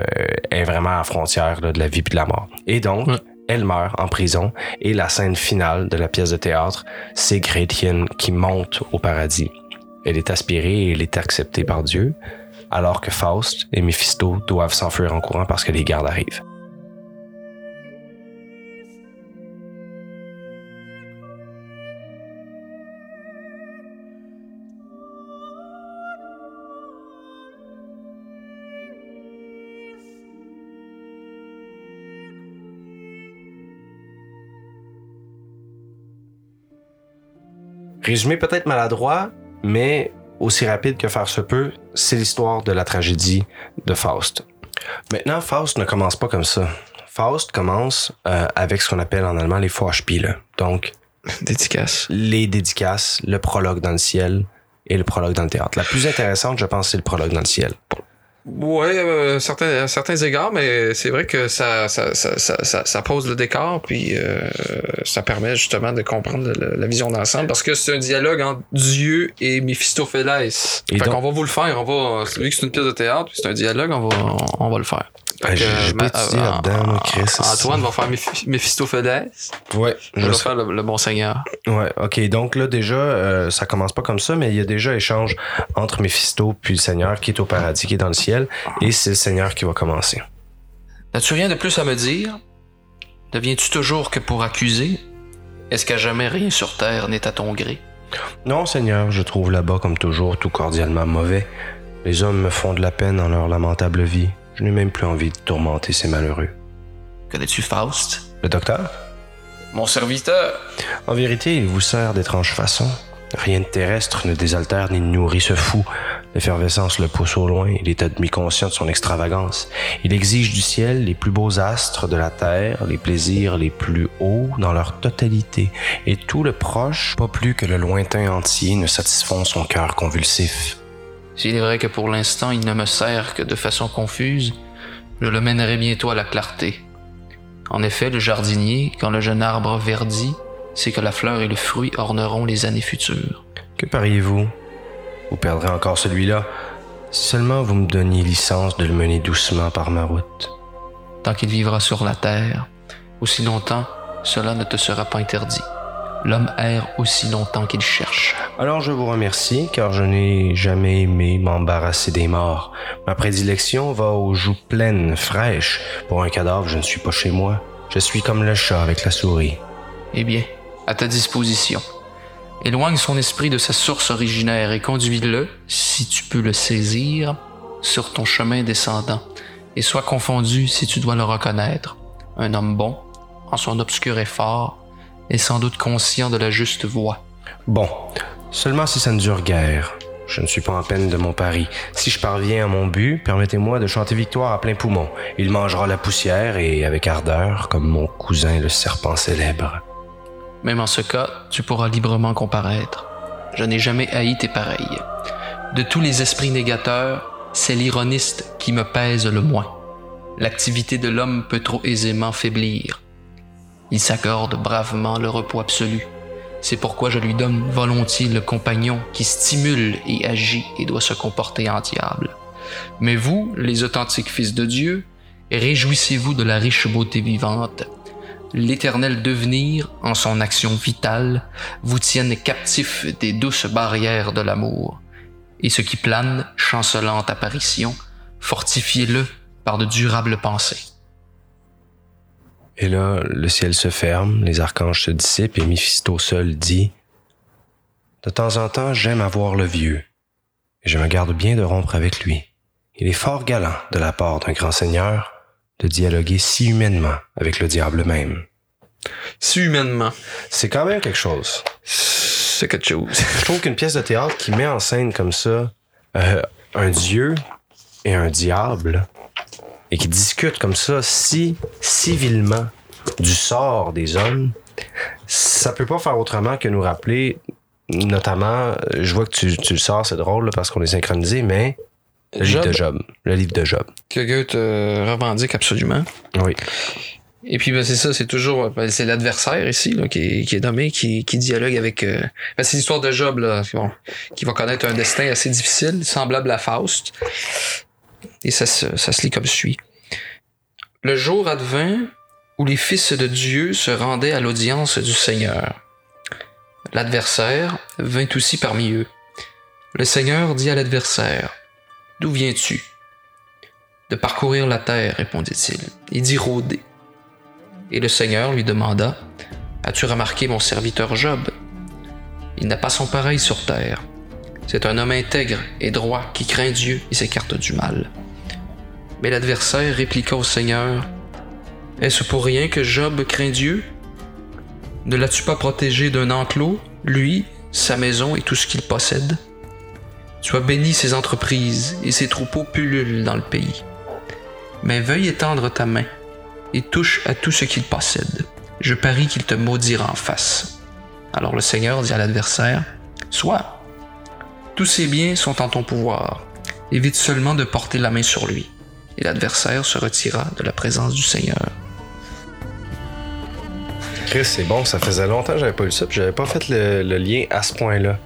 est vraiment à la frontière là, de la vie et de la mort. Et donc, elle meurt en prison. Et la scène finale de la pièce de théâtre, c'est Gretchen qui monte au paradis. Elle est aspirée et elle est acceptée par Dieu, alors que Faust et Méphisto doivent s'enfuir en courant parce que les gardes arrivent. Résumé peut-être maladroit, mais aussi rapide que faire se peut, c'est l'histoire de la tragédie de Faust. Maintenant, Faust ne commence pas comme ça. Faust commence euh, avec ce qu'on appelle en allemand les Vorspiele. Donc, dédicaces. Les dédicaces, le prologue dans le ciel et le prologue dans le théâtre. La plus intéressante, je pense, c'est le prologue dans le ciel. Ouais, euh, certains, à certains égards, mais c'est vrai que ça, ça, ça, ça, ça, pose le décor, puis euh, ça permet justement de comprendre la vision d'ensemble, parce que c'est un dialogue entre Dieu et Méphistophélès. Et fait donc- qu'on va vous le faire, on va, vu que c'est une pièce de théâtre, puis c'est un dialogue, on va, on, on va le faire. Ah, que, ma- étudié euh, Chris, c'est Antoine va faire Méphistophélès. Ouais, Je je vais faire le, le bon seigneur. Ouais, ok. Donc là, déjà, euh, ça commence pas comme ça, mais il y a déjà échange entre Méphisto puis le Seigneur qui est au paradis, qui est dans le ciel, et c'est le Seigneur qui va commencer. N'as-tu rien de plus à me dire? Ne viens-tu toujours que pour accuser? Est-ce qu'à jamais rien sur terre n'est à ton gré? Non, Seigneur, je trouve là-bas, comme toujours, tout cordialement mauvais. Les hommes me font de la peine dans leur lamentable vie. Je n'ai même plus envie de tourmenter ces malheureux. Connais-tu Faust? Le docteur? Mon serviteur. En vérité, il vous sert d'étranges façons. Rien de terrestre ne désaltère ni ne nourrit ce fou. L'effervescence le pousse au loin, il est à demi conscient de son extravagance. Il exige du ciel les plus beaux astres de la terre, les plaisirs les plus hauts dans leur totalité, et tout le proche, pas plus que le lointain entier, ne satisfont son cœur convulsif. S'il est vrai que pour l'instant il ne me sert que de façon confuse, je le mènerai bientôt à la clarté. En effet, le jardinier, quand le jeune arbre verdit, c'est que la fleur et le fruit orneront les années futures. Que pariez-vous? Vous perdrez encore celui-là. Si seulement vous me donniez licence de le mener doucement par ma route. Tant qu'il vivra sur la terre, aussi longtemps, cela ne te sera pas interdit. L'homme erre aussi longtemps qu'il cherche. Alors je vous remercie, car je n'ai jamais aimé m'embarrasser des morts. Ma prédilection va aux joues pleines, fraîches. Pour un cadavre, je ne suis pas chez moi. Je suis comme le chat avec la souris. Eh bien, à ta disposition. Éloigne son esprit de sa source originaire et conduis-le, si tu peux le saisir, sur ton chemin descendant, et sois confondu si tu dois le reconnaître. Un homme bon, en son obscur effort, est sans doute conscient de la juste voie. Bon, seulement si ça ne dure guère. Je ne suis pas en peine de mon pari. Si je parviens à mon but, permettez-moi de chanter victoire à plein poumon. Il mangera la poussière et avec ardeur, comme mon cousin le serpent célèbre. Même en ce cas, tu pourras librement comparaître. Je n'ai jamais haï tes pareils. De tous les esprits négateurs, c'est l'ironiste qui me pèse le moins. L'activité de l'homme peut trop aisément faiblir. Il s'accorde bravement le repos absolu. C'est pourquoi je lui donne volontiers le compagnon qui stimule et agit et doit se comporter en diable. Mais vous, les authentiques fils de Dieu, réjouissez-vous de la riche beauté vivante. L'éternel devenir, en son action vitale, vous tienne captif des douces barrières de l'amour. Et ce qui plane, chancelante apparition, fortifiez-le par de durables pensées. Et là, le ciel se ferme, les archanges se dissipent et Méphisto seul dit De temps en temps, j'aime avoir le vieux, et je me garde bien de rompre avec lui. Il est fort galant de la part d'un grand seigneur de dialoguer si humainement avec le diable même. Si humainement. C'est quand même quelque chose. C'est quelque chose. Je trouve qu'une pièce de théâtre qui met en scène comme ça euh, un dieu et un diable, et qui discute comme ça si civilement du sort des hommes, ça peut pas faire autrement que nous rappeler, notamment, je vois que tu, tu le sors, c'est drôle là, parce qu'on est synchronisé, mais le livre de Job. Le livre de Job. Que Goethe euh, revendique absolument. Oui. Et puis ben, c'est ça, c'est toujours ben, c'est l'adversaire ici là, qui, est, qui est nommé, qui, qui dialogue avec. euh, ben, c'est l'histoire de Job là, qui, bon, qui va connaître un destin assez difficile, semblable à Faust. Et ça, se- lit comme suit. Le jour advint où les fils de Dieu se rendaient à l'audience du Seigneur. L'adversaire vint aussi parmi eux. Le Seigneur dit à l'adversaire D'où viens-tu? De parcourir la terre, répondit-il, et d'y rôder. Et le Seigneur lui demanda As-tu remarqué mon serviteur Job? Il n'a pas son pareil sur terre. C'est un homme intègre et droit qui craint Dieu et s'écarte du mal. Mais l'adversaire répliqua au Seigneur Est-ce pour rien que Job craint Dieu? Ne l'as-tu pas protégé d'un enclos, lui, sa maison et tout ce qu'il possède? Sois béni ses entreprises et ses troupeaux pullulent dans le pays. Mais veuille étendre ta main et touche à tout ce qu'il possède. Je parie qu'il te maudira en face. Alors le Seigneur dit à l'adversaire, Sois. Tous ses biens sont en ton pouvoir. Évite seulement de porter la main sur lui. Et l'adversaire se retira de la présence du Seigneur. Chris, c'est bon, ça faisait longtemps que j'avais pas lu ça, puis j'avais pas fait le lien à ce point-là.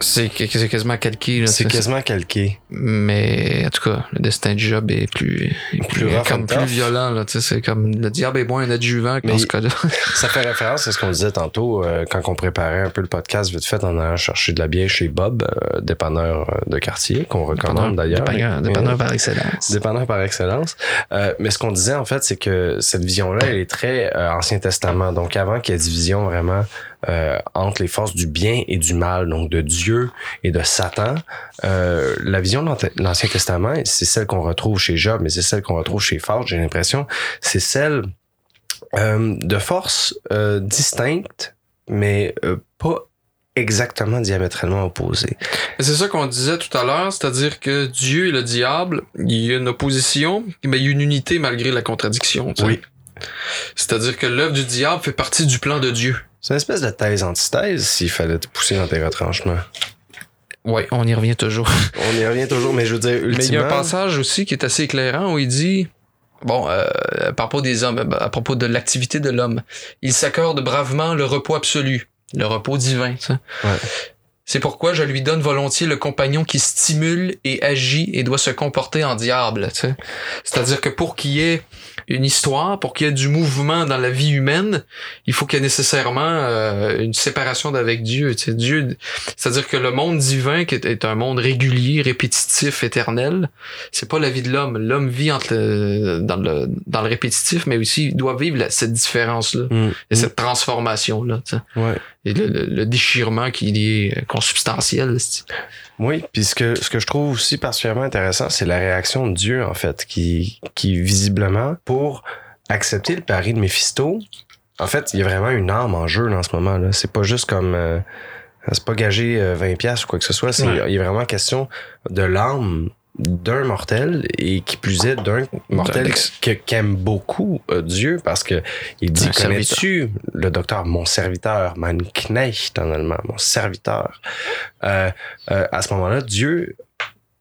C'est c'est quasiment calqué. C'est quasiment calqué. Mais en tout cas, le destin du Job est plus, est Plus comme plus tough. violent. Là, c'est comme le diable est moins un adjuvant dans ce cas-là. Ça fait référence à ce qu'on disait tantôt euh, quand on préparait un peu le podcast vite fait en allant chercher de la bière chez Bob, euh, dépanneur euh, de quartier, qu'on recommande d'ailleurs. Dépanneur, dépanneur par excellence. Dépanneur par excellence. Euh, mais ce qu'on disait en fait, c'est que cette vision-là, elle est très euh, Ancien Testament. Donc avant qu'il y ait division vraiment euh, entre les forces du bien et du mal, donc de Dieu et de Satan, euh, la vision de l'Ancien Testament, c'est celle qu'on retrouve chez Job, mais c'est celle qu'on retrouve chez Faust, j'ai l'impression, c'est celle euh, de forces euh, distinctes, mais euh, pas exactement diamétralement opposés. C'est ça qu'on disait tout à l'heure, c'est-à-dire que Dieu et le diable, il y a une opposition, mais il y a une unité malgré la contradiction. tu sais. Oui. C'est-à-dire que l'œuvre du diable fait partie du plan de Dieu. C'est une espèce de thèse-antithèse s'il fallait te pousser dans tes retranchements. Oui, on y revient toujours. On y revient toujours, mais je veux dire, ultimement... Mais il y a un passage aussi qui est assez éclairant où il dit, bon, euh, à propos des hommes, à propos de l'activité de l'homme, il s'accorde bravement le repos absolu, le repos divin. Ouais. C'est pourquoi je lui donne volontiers le compagnon qui stimule et agit et doit se comporter en diable. tu sais. C'est-à-dire que pour qu'il y ait une histoire, pour qu'il y ait du mouvement dans la vie humaine, il faut qu'il y ait nécessairement euh, une séparation d'avec Dieu. tu sais. Dieu, c'est-à-dire que le monde divin, qui est, est un monde régulier, répétitif, éternel, c'est pas la vie de l'homme. L'homme vit entre le- dans le dans le répétitif, mais aussi il doit vivre la- cette différence-là Mm, et cette transformation-là. tu sais. Ouais. Et le, le- le déchirement qui est euh, consubstantiel. Oui, puis ce que, ce que je trouve aussi particulièrement intéressant, c'est la réaction de Dieu, en fait, qui, qui visiblement, pour accepter le pari de Méphisto, en fait, il y a vraiment une âme en jeu dans ce moment-là. C'est pas juste comme... euh, c'est pas gagé euh, 20 pièces ou quoi que ce soit. C'est, Ouais. Il y a vraiment question de l'âme d'un mortel et qui plus est d'un mortel que, qu'aime beaucoup euh, Dieu parce que il dit connais-tu le docteur mon serviteur mein Knecht en allemand mon serviteur? Euh, euh, à ce moment-là Dieu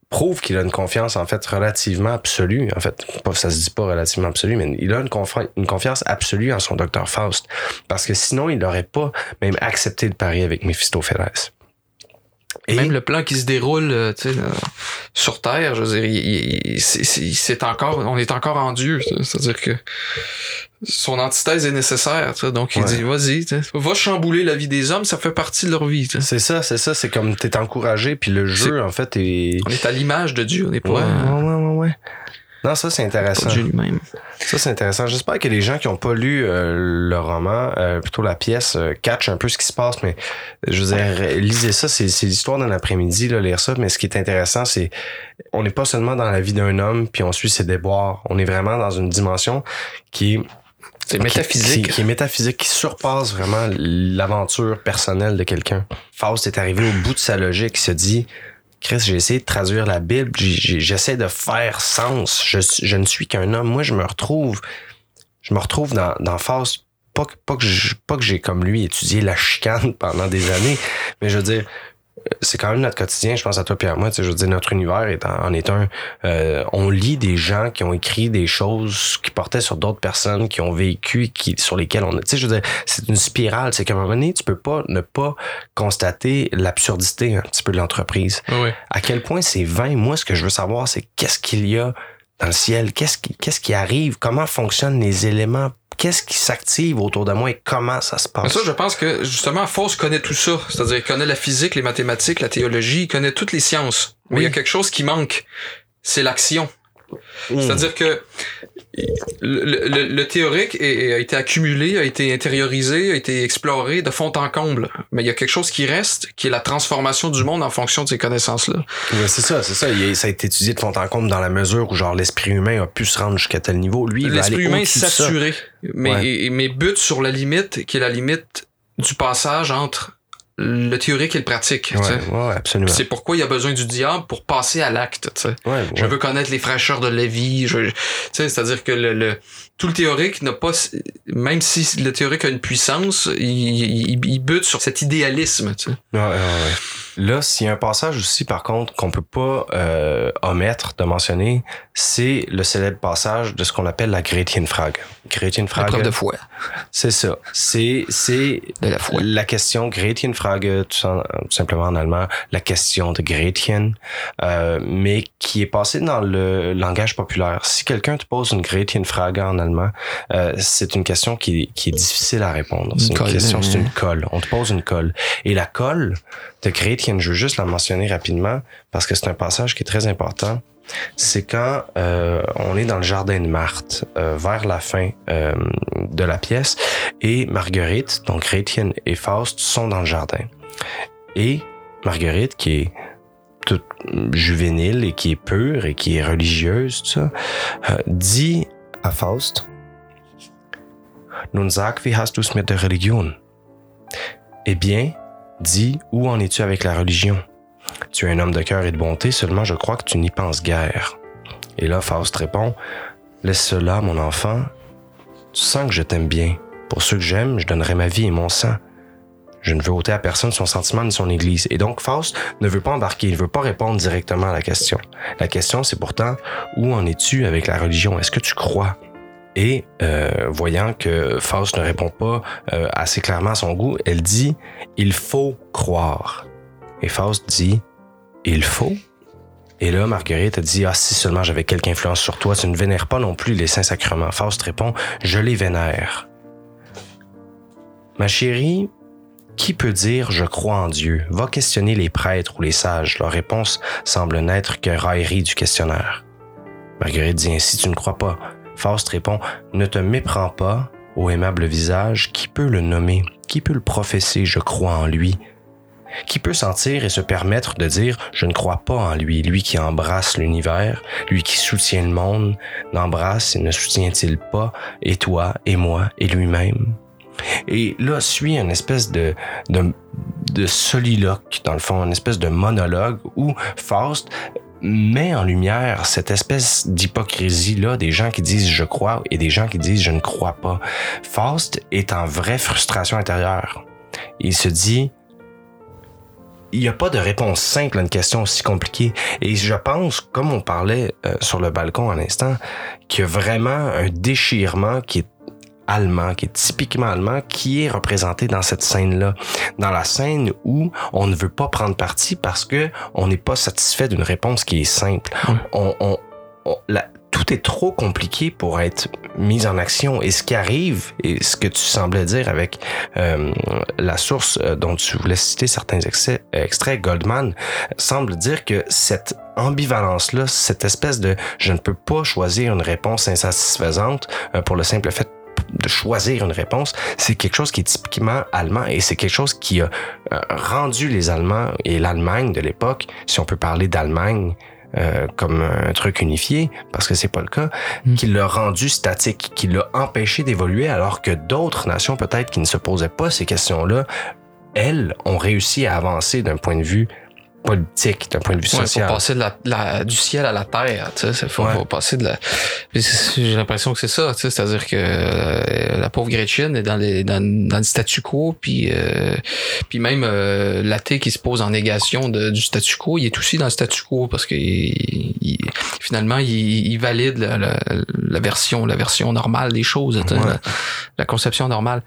prouve qu'il a une confiance en fait relativement absolue. En fait ça se dit pas relativement absolue mais il a une, confi- une confiance absolue en son docteur Faust parce que sinon il n'aurait pas même accepté le pari avec Méphistophélès et Même le plan qui se déroule euh, tu sais, euh, sur Terre, je veux dire, c'est- encore, on est encore en Dieu. C'est-à-dire que son antithèse est nécessaire. tu sais. Donc il Ouais. dit, vas-y, va chambouler la vie des hommes, ça fait partie de leur vie. c'est ça c'est ça c'est comme t'es encouragé puis le jeu en fait est On est à l'image de Dieu, on n'est pas, ouais, ouais, ouais, ouais. Non, ça c'est intéressant. Lui-même. Ça c'est intéressant. J'espère que les gens qui ont pas lu euh, le roman, euh, plutôt la pièce, euh, catchent un peu ce qui se passe. Mais je veux dire, lisez ça, c'est c'est l'histoire d'un après-midi, là, lire ça. Mais ce qui est intéressant, c'est on n'est pas seulement dans la vie d'un homme puis on suit ses déboires. On est vraiment dans une dimension qui est C'est qui- métaphysique. Qui, qui est métaphysique, qui surpasse vraiment l'aventure personnelle de quelqu'un. Faust est arrivé au bout de sa logique, il se dit Chris, j'ai essayé de traduire la Bible, j'essaie de faire sens. Je, ne suis qu'un homme. Moi, je me retrouve, je me retrouve dans, dans Faust. Pas pas que j'ai comme lui étudié la chicane pendant des années, mais je veux dire, c'est quand même notre quotidien. Je pense à toi Pierre moi. Tu sais, je veux dire, notre univers est en, en est un. euh, on lit des gens qui ont écrit des choses qui portaient sur d'autres personnes, qui ont vécu, qui sur lesquelles on a. Tu sais, je veux dire, c'est une spirale. C'est qu'à un moment donné, tu peux pas ne pas constater l'absurdité un petit peu de l'entreprise. Ouais. À quel point c'est vain? Moi, ce que je veux savoir, c'est qu'est-ce qu'il y a dans le ciel, qu'est-ce qui, qu'est-ce qui arrive, comment fonctionnent les éléments, qu'est-ce qui s'active autour de moi et comment ça se Mais passe? ça, je pense que justement, Faust connaît tout ça. C'est-à-dire, il connaît la physique, les mathématiques, la théologie, il connaît toutes les sciences. Mais Oui. il y a quelque chose qui manque. C'est l'action. Mm. C'est-à-dire que le, le- le théorique est- a été accumulé, a été intériorisé, a été exploré de fond en comble. Mais il y a quelque chose qui reste, qui est la transformation du monde en fonction de ces connaissances-là. Ouais, c'est ça, c'est ça. Il est- ça a été étudié de fond en comble dans la mesure où genre l'esprit humain a pu se rendre jusqu'à tel niveau. Lui, L'esprit humain saturé, mais, Ouais. et- et- mais bute sur la limite, qui est la limite du passage entre le théorique et le pratique. Ouais, ouais, absolument. C'est pourquoi il y a besoin du diable pour passer à l'acte. Ouais, Je veux connaître les fraîcheurs de la vie. Je, c'est-à-dire que le, le- tout le théorique n'a pas, même si le théorique a une puissance, il, il, il bute sur cet idéalisme. Là, s'il y a un passage aussi, par contre, qu'on peut pas euh, omettre de mentionner, c'est le célèbre passage de ce qu'on appelle la Gretchenfrage. Gretchenfrage, L'épreuve de foi. c'est ça. C'est c'est De la foi. la question Gretchenfrage, tout, en- tout simplement en allemand, la question de Gretchen, euh, mais qui est passée dans le langage populaire. Si quelqu'un te pose une Gretchenfrage en allemand, euh, c'est une question qui, qui est difficile à répondre. C'est Une une question, c'est hein? une colle. On te pose une colle. Et la colle de Gretchen, je veux juste la mentionner rapidement parce que c'est un passage qui est très important. C'est quand euh, on est dans le jardin de Marthe, euh, vers la fin euh, de la pièce, et Marguerite, donc Gretchen et Faust, sont dans le jardin. Et Marguerite, qui est toute juvénile et qui est pure et qui est religieuse, dit à Faust, Nun sag, wie hast du's mit der Religion? Eh bien, dit Où en es-tu avec la religion? Tu es un homme de cœur et de bonté, seulement je crois que tu n'y penses guère. Et là, Faust répond Laisse cela, mon enfant. Tu sens que je t'aime bien. Pour ceux que j'aime, je donnerai ma vie et mon sang. Je ne veux ôter à personne son sentiment ni son église. Et donc, Faust ne veut pas embarquer, il ne veut pas répondre directement à la question. La question, c'est pourtant, où en es-tu avec la religion? Est-ce que tu crois? Et euh, voyant que Faust ne répond pas euh, assez clairement à son goût, elle dit Il faut croire. Et Faust dit Il faut Et là, Marguerite a dit Ah, si seulement j'avais quelque influence sur toi, tu ne vénères pas non plus les saints sacrements. Faust répond Je les vénère. Ma chérie, qui peut dire je crois en Dieu Va questionner les prêtres ou les sages. Leur réponse semble n'être que raillerie du questionnaire. Marguerite dit ainsi tu ne crois pas. Faust répond Ne te méprends pas, ô aimable visage, qui peut le nommer, qui peut le professer, je crois en lui. Qui peut sentir et se permettre de dire Je ne crois pas en lui, lui qui embrasse l'univers, lui qui soutient le monde, n'embrasse et ne soutient-il pas, et toi, et moi, et lui-même? Et là suit une espèce de, de, soliloque, dans le fond, une espèce de monologue où Faust met en lumière cette espèce d'hypocrisie-là des gens qui disent je crois et des gens qui disent je ne crois pas. Faust est en vraie frustration intérieure. Il se dit, il n'y a pas de réponse simple à une question aussi compliquée. Et je pense, comme on parlait euh, sur le balcon à l'instant, qu'il y a vraiment un déchirement qui est allemand, qui est typiquement allemand, qui est représenté dans cette scène-là. Dans la scène où on ne veut pas prendre parti parce que on n'est pas satisfait d'une réponse qui est simple. On, on, on- la- tout est trop compliqué pour être mis en action. Et ce qui arrive, et ce que tu semblais dire avec euh, la source euh, dont tu voulais citer certains extraits, Goldman, semble dire que cette ambivalence-là, cette espèce de je ne peux pas choisir une réponse insatisfaisante euh, pour le simple fait de choisir une réponse, c'est quelque chose qui est typiquement allemand et c'est quelque chose qui a euh, rendu les Allemands et l'Allemagne de l'époque, si on peut parler d'Allemagne euh, comme un truc unifié, parce que c'est pas le cas, qui l'a rendu statique, qui l'a empêché d'évoluer, alors que d'autres nations peut-être qui ne se posaient pas ces questions-là, elles ont réussi à avancer d'un point de vue politique, d'un point de vue Ouais, social. faut passer de la, la- du ciel à la terre, tu sais, faut, Ouais. faut passer de la. J'ai l'impression que c'est ça, tu sais, c'est-à-dire que euh, la pauvre Gretchen est dans les dans, dans le statu quo, puis euh, puis même euh, l'athée qui se pose en négation de- du statu quo, il est aussi dans le statu quo parce que il- il- finalement il, il valide la, la- version la version normale des choses, Ouais. la conception normale.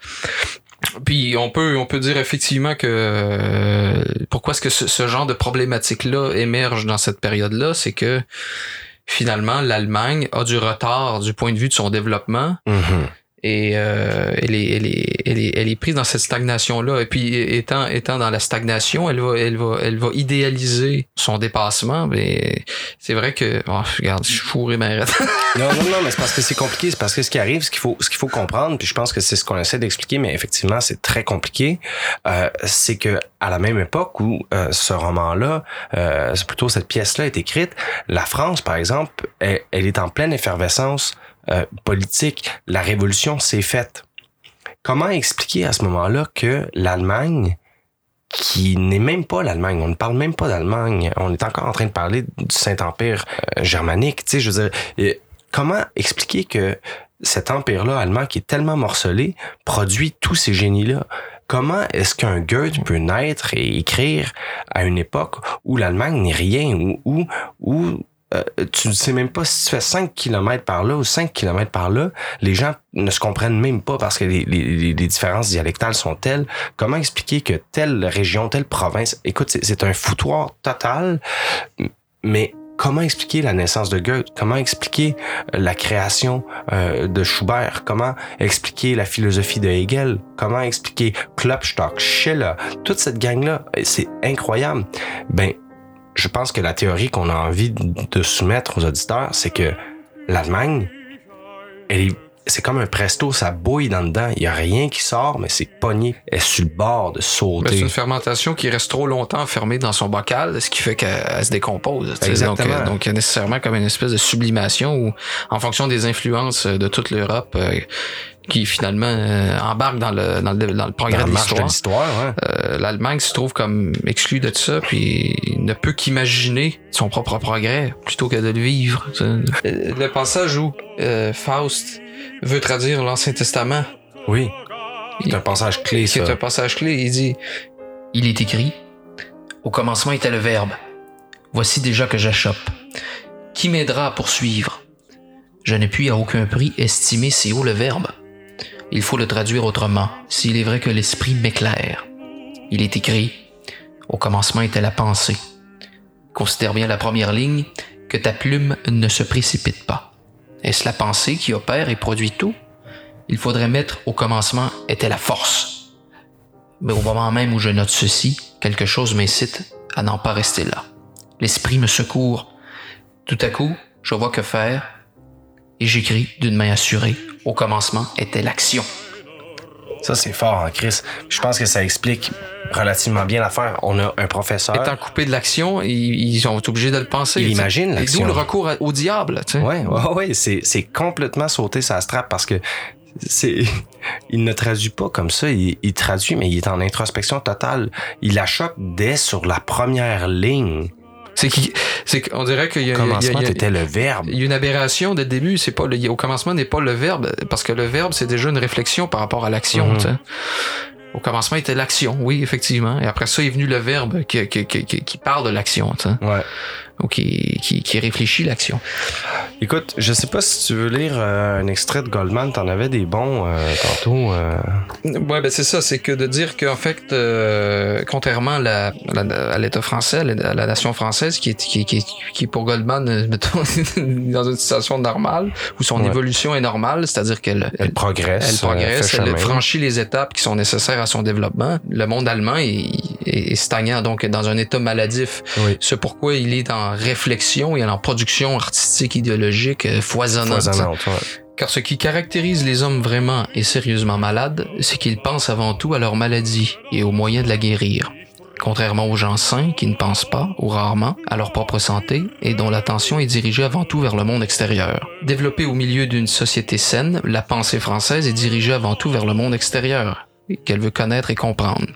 Puis on peut on peut dire effectivement que euh, pourquoi est-ce que ce, genre de problématique là émerge dans cette période là, c'est que finalement l'Allemagne a du retard du point de vue de son développement Mhm. Et euh, elle, est, elle, est, elle, est, elle est prise dans cette stagnation là et puis étant étant dans la stagnation elle va elle va elle va idéaliser son dépassement mais c'est vrai que oh, regarde je suis fourré ma. Non, non, non, mais c'est parce que c'est compliqué. C'est parce que ce qui arrive, ce qu'il faut, ce qu'il faut comprendre, puis je pense que c'est ce qu'on essaie d'expliquer, mais effectivement, c'est très compliqué. Euh, c'est que à la même époque où euh, ce roman-là, euh, c'est plutôt cette pièce-là est écrite, la France, par exemple, elle est en pleine effervescence euh, politique. La révolution s'est faite. Comment expliquer à ce moment-là que l'Allemagne qui n'est même pas l'Allemagne. On ne parle même pas d'Allemagne. On est encore en train de parler du Saint-Empire euh, germanique. Tu sais, je veux dire, comment expliquer que cet empire-là allemand qui est tellement morcelé produit tous ces génies-là? Comment est-ce qu'un Goethe peut naître et écrire à une époque où l'Allemagne n'est rien, où, où, où euh, tu ne sais même pas si tu fais 5 km par là ou 5 km par là, les gens ne se comprennent même pas parce que les, les, les- différences dialectales sont telles. Comment expliquer que telle région, telle province, écoute, c'est- un foutoir total, mais comment expliquer la naissance de Goethe? Comment expliquer euh, la création euh, de Schubert? Comment expliquer la philosophie de Hegel? Comment expliquer Klopstock, Schiller? Toute cette gang-là, c'est incroyable. Ben, je pense que la théorie qu'on a envie de soumettre aux auditeurs, c'est que l'Allemagne, elle est, c'est comme un presto, ça bouille dans dedans. Il y a rien qui sort, mais c'est pogné. Elle est sur le bord de Ben, c'est sauter. une fermentation qui reste trop longtemps fermée dans son bocal, ce qui fait qu'elle se décompose. Exactement. Donc, euh, donc, il y a nécessairement comme une espèce de sublimation où, en fonction des influences de toute l'Europe, euh, qui finalement euh, embarque dans le, dans le, dans le progrès Dans de l'histoire. ouais. Euh, L'Allemagne se trouve comme exclue de ça, puis ne peut qu'imaginer son propre progrès plutôt que de le vivre. Euh, Le passage où euh, Faust veut traduire l'Ancien Testament, Oui. C'est un passage clé, c'est un passage clé, il dit Il est écrit Au commencement était le Verbe. Voici déjà que j'achoppe. Qui m'aidera à poursuivre? Je ne puis à aucun prix estimer si haut le Verbe. Il faut le traduire autrement, s'il est vrai que l'Esprit m'éclaire. Il est écrit Au commencement était la pensée. Considère bien la première ligne que ta plume ne se précipite pas. Est-ce la pensée qui opère et produit tout? Il faudrait mettre au commencement était la force. Mais au moment même où je note ceci, quelque chose m'incite à n'en pas rester là. L'esprit me secourt. Tout à coup, je vois que faire et j'écris d'une main assurée. Au commencement était l'action. Ça, c'est fort, hein, Chris. Je pense que ça explique relativement bien l'affaire. On a un professeur. Étant coupé de l'action, ils, sont obligés de le penser. Il imagine Et l'action. D'où le recours au diable. tu sais. Ouais, ouais, ouais, c'est, c'est complètement sauter sa strap parce que c'est, il ne traduit pas comme ça. Il, il traduit, mais il est en introspection totale. Il la choque dès sur la première ligne. C'est qui- c'est qu'on dirait qu'il y a, Commencement, il y a- t'étais le verbe. il y a une aberration dès le début. C'est pas le, au commencement n'est pas le verbe parce que le verbe c'est déjà une réflexion par rapport à l'action. Mhm. Au commencement était l'action, oui effectivement. Et après ça est venu le verbe qui, qui, qui, qui- qui parle de l'action. Ouais. Ou qui, qui, qui réfléchit l'action. Écoute, je sais pas si tu veux lire euh, un extrait de Goldman. T'en avais des bons euh, tantôt. euh. Ouais, ben c'est ça, c'est que de dire qu'en fait, euh, contrairement à la- à l'État français, à la, à la nation française, qui est, qui, qui, qui est pour Goldman, euh, mettons, dans une situation normale, où son Ouais. évolution est normale, c'est-à-dire qu'elle Elle progresse. elle progresse, euh, elle chemin. franchit les étapes qui sont nécessaires à son développement. Le monde allemand est, est, est stagnant, donc est dans un état maladif. Oui. C'est pourquoi il est en réflexion et en production artistique, idéologique euh, foisonnante. Foisonnante, ouais. Car ce qui caractérise les hommes vraiment et sérieusement malades, c'est qu'ils pensent avant tout à leur maladie et aux moyens de la guérir. Contrairement aux gens sains qui ne pensent pas, ou rarement, à leur propre santé et dont l'attention est dirigée avant tout vers le monde extérieur. Développée au milieu d'une société saine, la pensée française est dirigée avant tout vers le monde extérieur, qu'elle veut connaître et comprendre.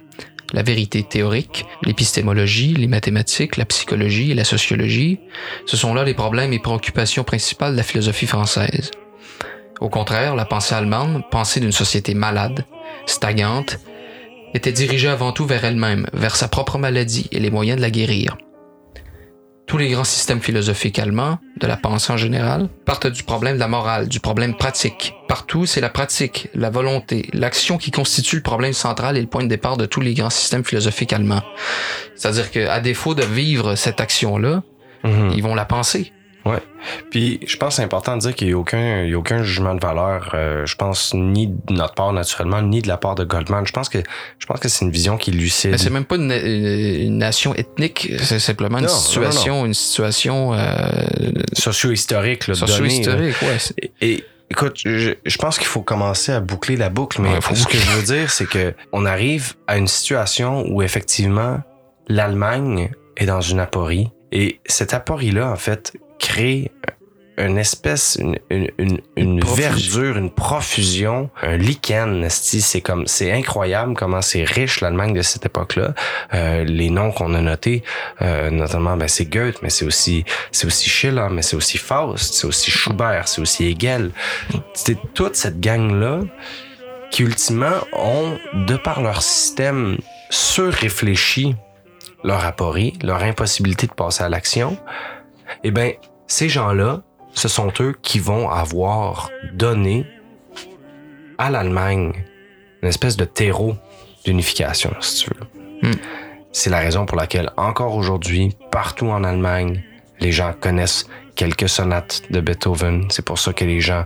La vérité théorique, l'épistémologie, les mathématiques, la psychologie et la sociologie, ce sont là les problèmes et préoccupations principales de la philosophie française. Au contraire, la pensée allemande, pensée d'une société malade, stagnante, était dirigée avant tout vers elle-même, vers sa propre maladie et les moyens de la guérir. Tous les grands systèmes philosophiques allemands, de la pensée en général, partent du problème de la morale, du problème pratique. Partout, c'est la pratique, la volonté, l'action qui constitue le problème central et le point de départ de tous les grands systèmes philosophiques allemands. C'est-à-dire qu'à défaut de vivre cette action-là, Mhm. ils vont la penser. Ouais. Puis je pense que c'est important de dire qu'il n'y a aucun, il y a aucun jugement de valeur. euh, je pense ni de notre part naturellement, ni de la part de Goldman. Je pense que je pense que c'est une vision qui est lucide. Mais c'est même pas une, une- une nation ethnique, c'est simplement une Non, non, situation, une situation euh, socio-historique, là, donnée, socio-historique. Ouais, Et, et, écoute, je, je pense qu'il faut commencer à boucler la boucle, mais Ouais, faut ce que je veux dire, c'est que on arrive à une situation où effectivement l'Allemagne est dans une aporie et cette aporie-là, en fait, crée une espèce, une, une, une, verdure, une profusion, un lichen, c'est comme, c'est incroyable comment c'est riche l'Allemagne de cette époque-là. Euh, les noms qu'on a notés, euh, notamment, ben, c'est Goethe, mais c'est aussi, c'est aussi Schiller, mais c'est aussi Faust, c'est aussi Schubert, c'est aussi Hegel. C'est toute cette gang-là qui, ultimement, ont, de par leur système surréfléchi, leur aporie, leur impossibilité de passer à l'action, eh ben, ces gens-là, ce sont eux qui vont avoir donné à l'Allemagne une espèce de terreau d'unification, si tu veux. Hmm. C'est la raison pour laquelle, encore aujourd'hui, partout en Allemagne, les gens connaissent quelques sonates de Beethoven. C'est pour ça que les gens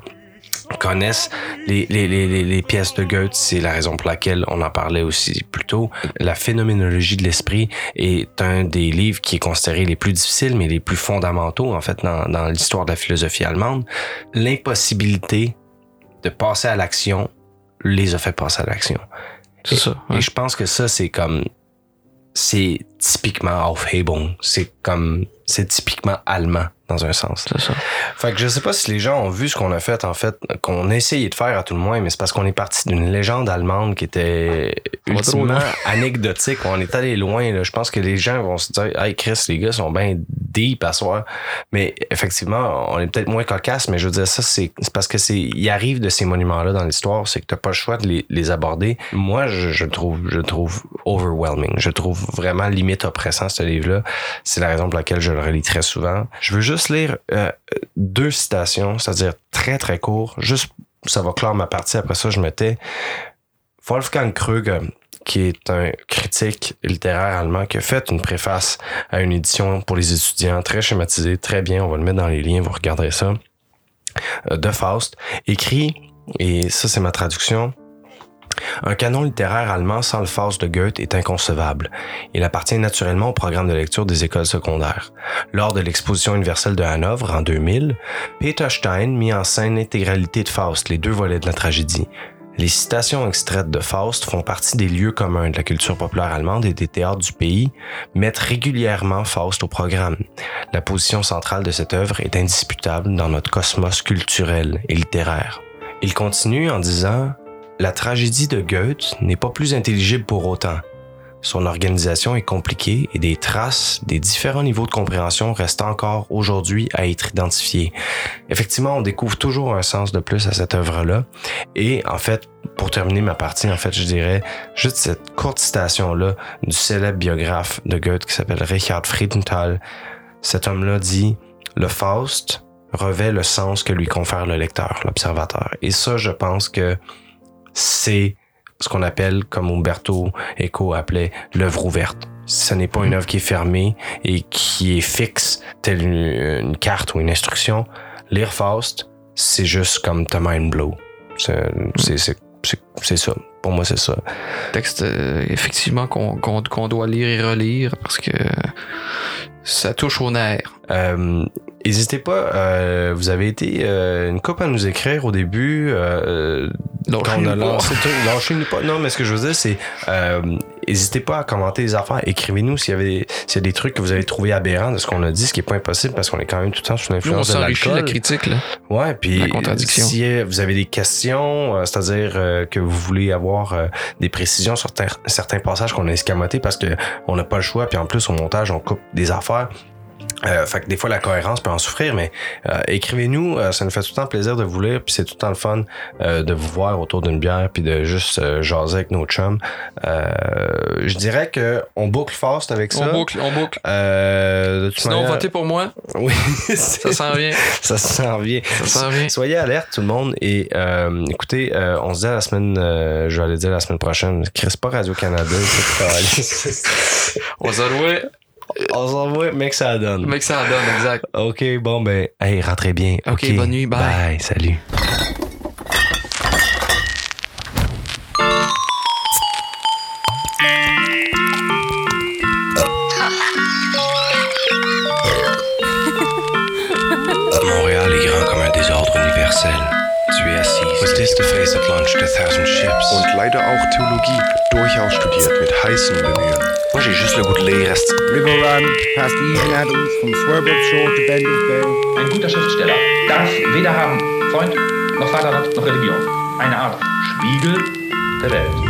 connaissent les, les, les, les, les pièces de Goethe. C'est la raison pour laquelle on en parlait aussi plus tôt. La phénoménologie de l'esprit est un des livres qui est considéré les plus difficiles, mais les plus fondamentaux, en fait, dans, dans l'histoire de la philosophie allemande. L'impossibilité de passer à l'action les a fait passer à l'action. C'est ça. Et je pense que ça, c'est comme, c'est typiquement Aufhebung. C'est comme, c'est typiquement allemand dans un sens. C'est ça. Fait que je sais pas si les gens ont vu ce qu'on a fait, en fait, qu'on a essayé de faire à tout le moins, mais c'est parce qu'on est parti d'une légende allemande qui était On ultimement loin. anecdotique. On est allé loin, là. Je pense que les gens vont se dire, hey Chris, les gars sont bien deep à soir. Mais effectivement, on est peut-être moins cocasse, mais je veux dire, ça, c'est c'est parce que c'est, il arrive de ces monuments-là dans l'histoire, c'est que t'as pas le choix de les, les aborder. Moi, je, je trouve, je trouve overwhelming. Je trouve vraiment limite oppressant, ce livre-là. C'est la raison pour laquelle je relis très souvent. Je veux juste lire euh, deux citations, c'est-à-dire très très court. Juste, ça va clore ma partie. Après ça, je me tais. Wolfgang Krug, qui est un critique littéraire allemand, qui a fait une préface à une édition pour les étudiants, très schématisée, très bien. On va le mettre dans les liens, vous regarderez ça. euh, De Faust, écrit, et ça c'est ma traduction, un canon littéraire allemand sans le Faust de Goethe est inconcevable. Il appartient naturellement au programme de lecture des écoles secondaires. Lors de l'exposition universelle de Hanovre en 2000, Peter Stein mit en scène l'intégralité de Faust, les deux volets de la tragédie. Les citations extraites de Faust font partie des lieux communs de la culture populaire allemande et des théâtres du pays, mettent régulièrement Faust au programme. La position centrale de cette œuvre est indisputable dans notre cosmos culturel et littéraire. Il continue en disant la tragédie de Goethe n'est pas plus intelligible pour autant. Son organisation est compliquée et des traces des différents niveaux de compréhension restent encore aujourd'hui à être identifiées. Effectivement, on découvre toujours un sens de plus à cette œuvre-là. Et en fait, pour terminer ma partie, en fait, je dirais juste cette courte citation-là du célèbre biographe de Goethe qui s'appelle Richard Friedenthal. Cet homme-là dit Le Faust revêt le sens que lui confère le lecteur, l'observateur. Et ça, je pense que c'est ce qu'on appelle, comme Umberto Eco appelait, l'œuvre ouverte. Ce n'est pas une œuvre qui est fermée et qui est fixe, telle une, une carte ou une instruction. Lire Faust, c'est juste comme the mind blow. C'est ça. Pour moi, c'est ça. Texte, euh, effectivement, qu'on doit lire et relire parce que ça touche au nerf. Euh, N'hésitez pas, euh, vous avez été euh, une couple à nous écrire au début. Euh, quand on a lancé pas. Non, mais ce que je veux dire, c'est euh, n'hésitez pas à commenter les affaires. Écrivez-nous s'il y avait s'il y a des trucs que vous avez trouvé aberrants de ce qu'on a dit, ce qui est pas impossible parce qu'on est quand même tout le temps sous l'influence de la critique, là. Ouais, puis La contradiction. si euh, vous avez des questions, euh, c'est-à-dire euh, que vous voulez avoir euh, des précisions sur certains passages qu'on a escamotés parce que on n'a pas le choix, puis en plus au montage on coupe des affaires. Euh, fait que des fois la cohérence peut en souffrir, mais euh, écrivez-nous, euh, ça nous fait tout le temps plaisir de vous lire, puis c'est tout le temps le fun euh, de vous voir autour d'une bière, puis de juste euh, jaser avec nos chums. Euh, je dirais que on boucle fast avec ça. On boucle, on boucle. Euh, Sinon, manière- votez pour moi. Oui, Ça s'en vient. ça s'en vient. Ça s'en vient. Soyez alerte tout le monde et euh, écoutez, euh, on se dit à la semaine, euh, je vais aller dire la semaine prochaine. Chris pas Radio Canada. On se. On s'envoie, mec, ça donne. Mec, ça donne, exact. Ok, bon ben, hey, rentrez bien. Ok, bonne nuit, bye. Bye, salut. Moi, j'ai juste le goût de lire. esti. River Run, past Eden Adams, from Swerbold Shore to Bay. Ein guter Schriftsteller darf weder haben Freund, noch Vaterland, noch Religion. Eine Art Spiegel der Welt.